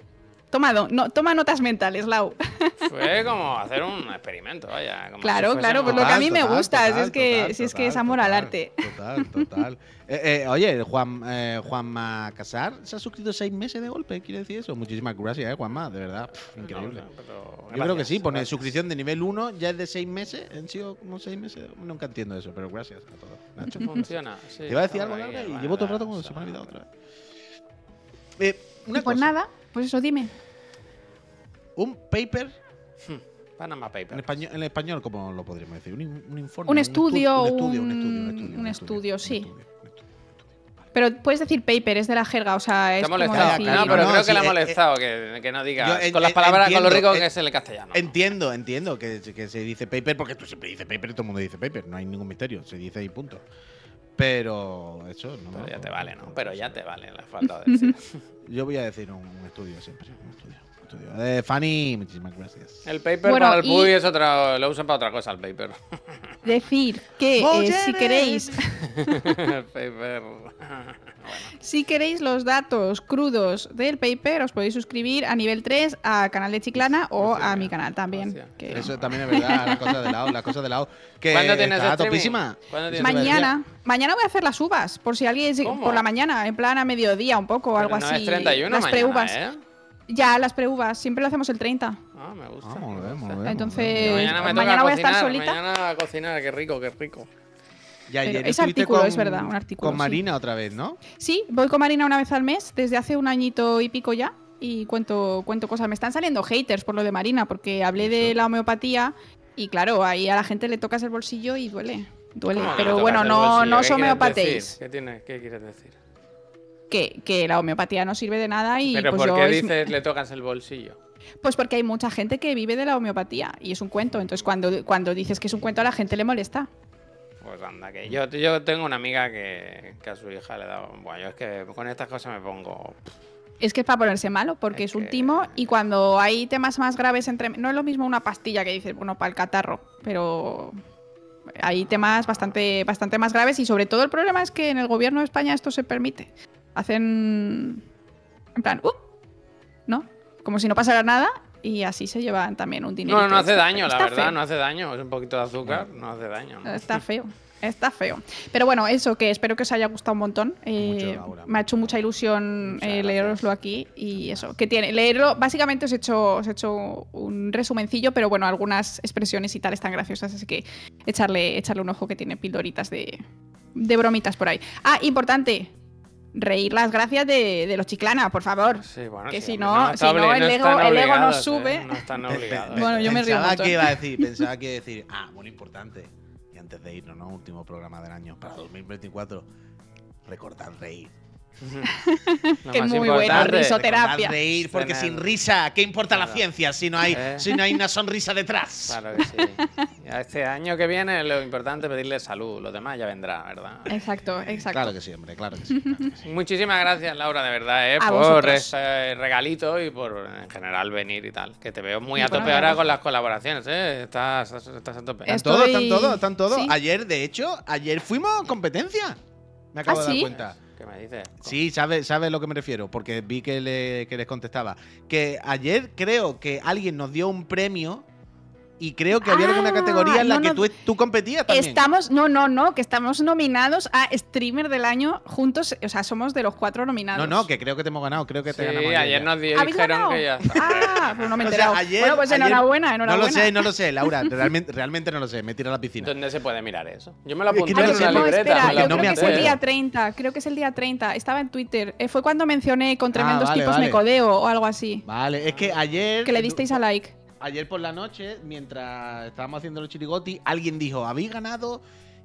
toma, do- no, toma notas mentales, Lau. Fue como hacer un experimento, vaya. como Claro, si claro, pues lo que a mí me Total, gusta, si es que- total, si es que es total, amor al arte. Total, total. Eh, eh, oye, Juan, eh, Juanma Casar se ha suscrito seis meses de golpe, ¿quiere decir eso? Muchísimas gracias, eh, Juanma, de verdad. pff, increíble. No, pero Yo creo que sí, pone gracias. suscripción de nivel 1, ya es de seis meses, han sido como seis meses, nunca entiendo eso, pero gracias a todos. Nacho. Funciona. sí, Te iba a decir algo, Laura, y llevo todo el rato la- como se me ha olvidado otra vez. Eh, una Y pues cosa, nada, pues eso, dime. un paper Panama en Papers. español, en español, ¿cómo lo podríamos decir? Un, un informe. Un estu- estudio, un estudio, un un- estudio, un estudio. un un estudio, un sí. Pero puedes decir paper, es de la jerga, o sea, es Te ha como molestado. decir- No, pero No, creo sí, que le ha eh, molestado que, que no yo en- con las en- palabras, con lo entiendo, rico eh, que es el castellano. Entiendo, entiendo que, que se dice paper porque tú siempre dices paper y todo el mundo dice paper. No hay ningún misterio, se dice y punto. Pero eso no. Pero ya te vale, ¿no? Pero ya te vale la falta de decir. Yo voy a decir un estudio siempre. Un estudio. Estudio. Eh, Fanny, muchísimas gracias. El paper Bueno, para el PUI es otra. Lo usan para otra cosa, el paper. Decir que eh, si queréis el paper. Si queréis los datos crudos del paper, os podéis suscribir a nivel 3 a canal de Chiclana o a mi canal también. que- Eso también es verdad, las cosas de lado, las cosas de lado. Que ¿Cuándo tienes está topísima. ¿Cuándo tienes Mañana, mañana voy a hacer las uvas, por si alguien por la mañana, en plan a mediodía un poco o Pero algo no así. es 31 las mañana, preuvas. ¿eh? Ya, las preuvas, siempre lo hacemos el 30. Ah, me gusta. Vamos, me vemos, gusta. vemos. Entonces, mañana me mañana toca voy a estar cocinar, solita. Mañana a cocinar, qué rico, qué rico. Y ayer estuviste artículo con, es verdad, un artículo, Con sí. Marina otra vez, ¿no? Sí, voy con Marina una vez al mes, desde hace un añito y pico ya, y cuento, cuento cosas. Me están saliendo haters por lo de Marina, porque hablé de la homeopatía y claro, ahí a la gente le tocas el bolsillo y duele. Duele. ¿Cómo que le Pero bueno, no, no ¿Qué os homeopatéis. ¿Qué quieres decir? Que, que la homeopatía no sirve de nada y Pero pues ¿por yo qué es- dices le tocas el bolsillo? Pues porque hay mucha gente que vive de la homeopatía y es un cuento. Entonces cuando, cuando dices que es un cuento a la gente le molesta. Pues anda, que yo, yo tengo una amiga que, que a su hija le da. Bueno, yo es que con estas cosas me pongo. Es que es para ponerse malo, porque Es es, un que- timo y cuando hay temas más graves entre... No es lo mismo una pastilla que dices, bueno, para el catarro, pero hay temas bastante, bastante más graves y sobre todo el problema es que en el gobierno de España esto se permite. Hacen... En plan, ¡uh! ¿no? Como si no pasara nada y así se llevan también un dinero. No, no hace daño, la verdad, feo. no hace daño. Es un poquito de azúcar, no hace daño. ¿no? Está feo. Está feo. Pero bueno, eso que espero que os haya gustado un montón. Eh, Mucho, me ha hecho mucha ilusión eh, leeroslo aquí y eso. Que tiene, leerlo, básicamente os he, hecho, os he hecho un resumencillo, pero bueno, algunas expresiones y tal están graciosas, así que echarle, echarle un ojo que tiene pildoritas de, de bromitas por ahí. Ah, importante. Reír las gracias de, de los chiclana, por favor. Sí, bueno, Que sí, si no- si no, el ego- el ego nos obligados, sube. ¿eh? No están obligados. Bueno, yo me río Pensaba que iba a decir, pensaba que iba a decir, ah, muy importante. Y antes de irnos, ¿no? Último programa del año para 2024. Recordad reír. Lo Que más muy importante. risoterapia. Reír, porque Tener- sin risa, ¿qué importa la ciencia si no hay, Eh. si no hay una sonrisa detrás? Claro que sí. Ya este año que viene lo importante es pedirle salud, lo demás ya vendrá, ¿verdad? Exacto, exacto. Claro que sí, hombre, claro que sí. claro que sí. Muchísimas gracias, Laura, de verdad, ¿eh? Por vosotros. ese regalito y por en general venir y tal. Que te veo muy Y a tope ahora con las colaboraciones, ¿eh? Estás, estás a tope. Es- Están todos, están todos, están todos. sí. Ayer, de hecho, ayer fuimos competencia. Me acabo ¿Ah, de dar sí? cuenta. ¿Qué me dices? Sí, sabes sabe lo que me refiero, porque vi que, le- que les contestaba. Que ayer creo que alguien nos dio un premio y creo que había Ah, alguna categoría en la no, que no. tú, tú competías también. Estamos, no, no, no, que estamos nominados a Streamer del Año juntos, o sea, somos de los cuatro nominados. No, no, que creo que te hemos ganado, creo que te Sí, ganamos ayer ya. nos di- ¿Habéis dijeron ganado? que ya está. Ah, pues no me he O sea, enterado. ayer- bueno, pues ayer- enhorabuena, No enhorabuena. lo sé, no lo sé, Laura. Realmente, realmente no lo sé. Me tiro a la piscina. ¿Dónde se puede mirar eso? Yo me lo Es que apunté no Ah, en sé, no, libreta. espera, me yo no creo me que es el día 30, creo que es el día 30, estaba en Twitter. Eh, fue cuando mencioné con tremendos Ah, vale, tipos vale. me codeo o algo así. Vale, es que ayer. Que le disteis a like. Ayer por la noche, mientras estábamos haciendo los chirigoti, alguien dijo: Habéis ganado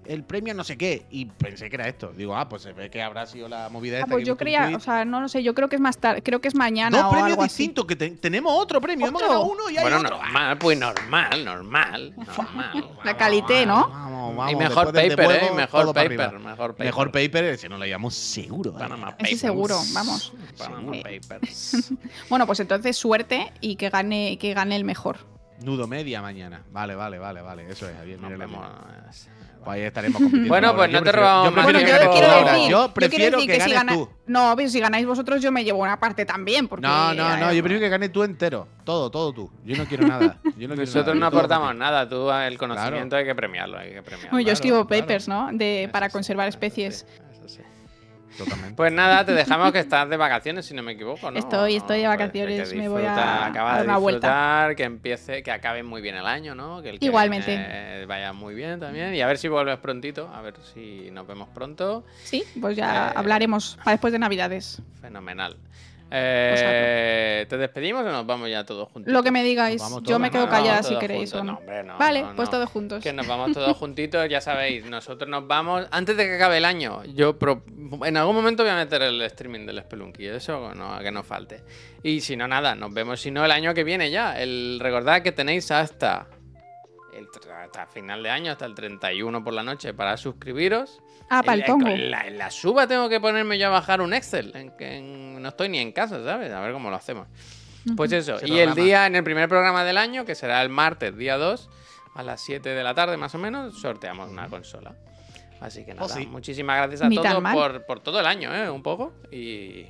el premio no sé qué. Y pensé que era esto. Digo, ah, pues se ve que habrá sido la movida Ah, esta. pues que he yo creía, o sea, no lo sé, yo creo que es más tarde, creo que es mañana Dos o premios algo así. distintos, que te- tenemos otro premio. Hemos ganado uno y hay Bueno, otro. normal, pues normal, normal, normal. La calité, ¿no? Vamos, vamos, y mejor paper, devuelvo, ¿eh? Mejor paper, mejor paper. Mejor paper, ese no lo llamamos seguro. ¿eh? Panama Papers. seguro, vamos. Panama Sí. Papers. Bueno, pues entonces suerte y que gane, que gane el mejor. Nudo media mañana. Vale, vale, vale, vale. Eso es, Javier. Nos mira, vemos. Pues ahí estaremos compitiendo. Bueno, pues no te robamos yo más prefiero Bueno, que yo tiempo, ganes quiero tú, Laura. Laura. decir, Yo yo quiero prefiero decir que que si ganes gana, tú. no, pero si ganáis vosotros yo me llevo una parte también, porque No, no, no. eh, Yo prefiero que ganes tú entero. Todo, todo tú. Yo no quiero nada. Yo no quiero Nosotros nada. no aportamos nada, tú el conocimiento hay que premiarlo, hay que premiarlo. Bueno, yo Claro, escribo claro. papers, ¿no? De, para conservar especies. sí, eso sí. Totalmente. Pues nada, te dejamos que estás de vacaciones, si no me equivoco, ¿no? Estoy- estoy de Pues vacaciones, me voy a acaba dar de una vuelta. disfrutar, que empiece, que acabe muy bien el año, ¿no? Que el que Igualmente. viene vaya muy bien también. Y a ver si vuelves prontito, a ver si nos vemos pronto. Sí, pues ya Eh, hablaremos para después de Navidades. Fenomenal. Eh, ¿Te despedimos o nos vamos ya todos juntos? Lo que me digáis, yo me quedo callada si queréis juntos. o no. No, hombre, no, vale, no, pues no. todos juntos. Que nos vamos todos juntitos, ya sabéis, nosotros nos vamos antes de que acabe el año. Yo pro- en algún momento voy a meter el streaming del Spelunky, eso no, que no falte. Y si no, nada, nos vemos si no el año que viene ya. El recordad que tenéis hasta el hasta final de año, hasta el 31 por la noche para suscribiros. Ah, para En el la- tongo. En la, en la suba tengo que ponerme yo a bajar un Excel. En que en- no estoy ni en casa, ¿sabes? A ver cómo lo hacemos. Pues eso. Y el día, en el primer programa del año, que será el martes, día 2, a las 7 de la tarde más o menos, sorteamos una consola. Así que nada, sí. muchísimas gracias a Ni todos por, por todo el año, ¿eh? Un poco. Y,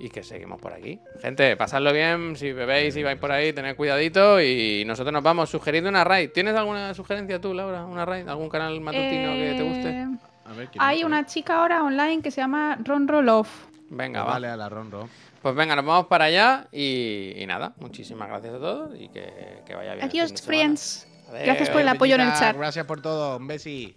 y que seguimos por aquí. Gente, pasadlo bien. Si bebéis y vais por ahí, tened cuidadito. Y nosotros nos vamos. Sugerid una raid. ¿Tienes alguna sugerencia tú, Laura? ¿Una raid? ¿Algún canal matutino que te guste? A ver, ¿quién Hay es? una chica ahora online que se llama Ron Roloff. Venga, Ah, va. Vale, a la ronro. Pues venga, nos vamos para allá. Y, y nada, muchísimas gracias a todos. Y que, que vaya bien. el fin Adiós, de semana. friends. Adiós. Gracias por el apoyo en el chat. Gracias por todo. Un besi.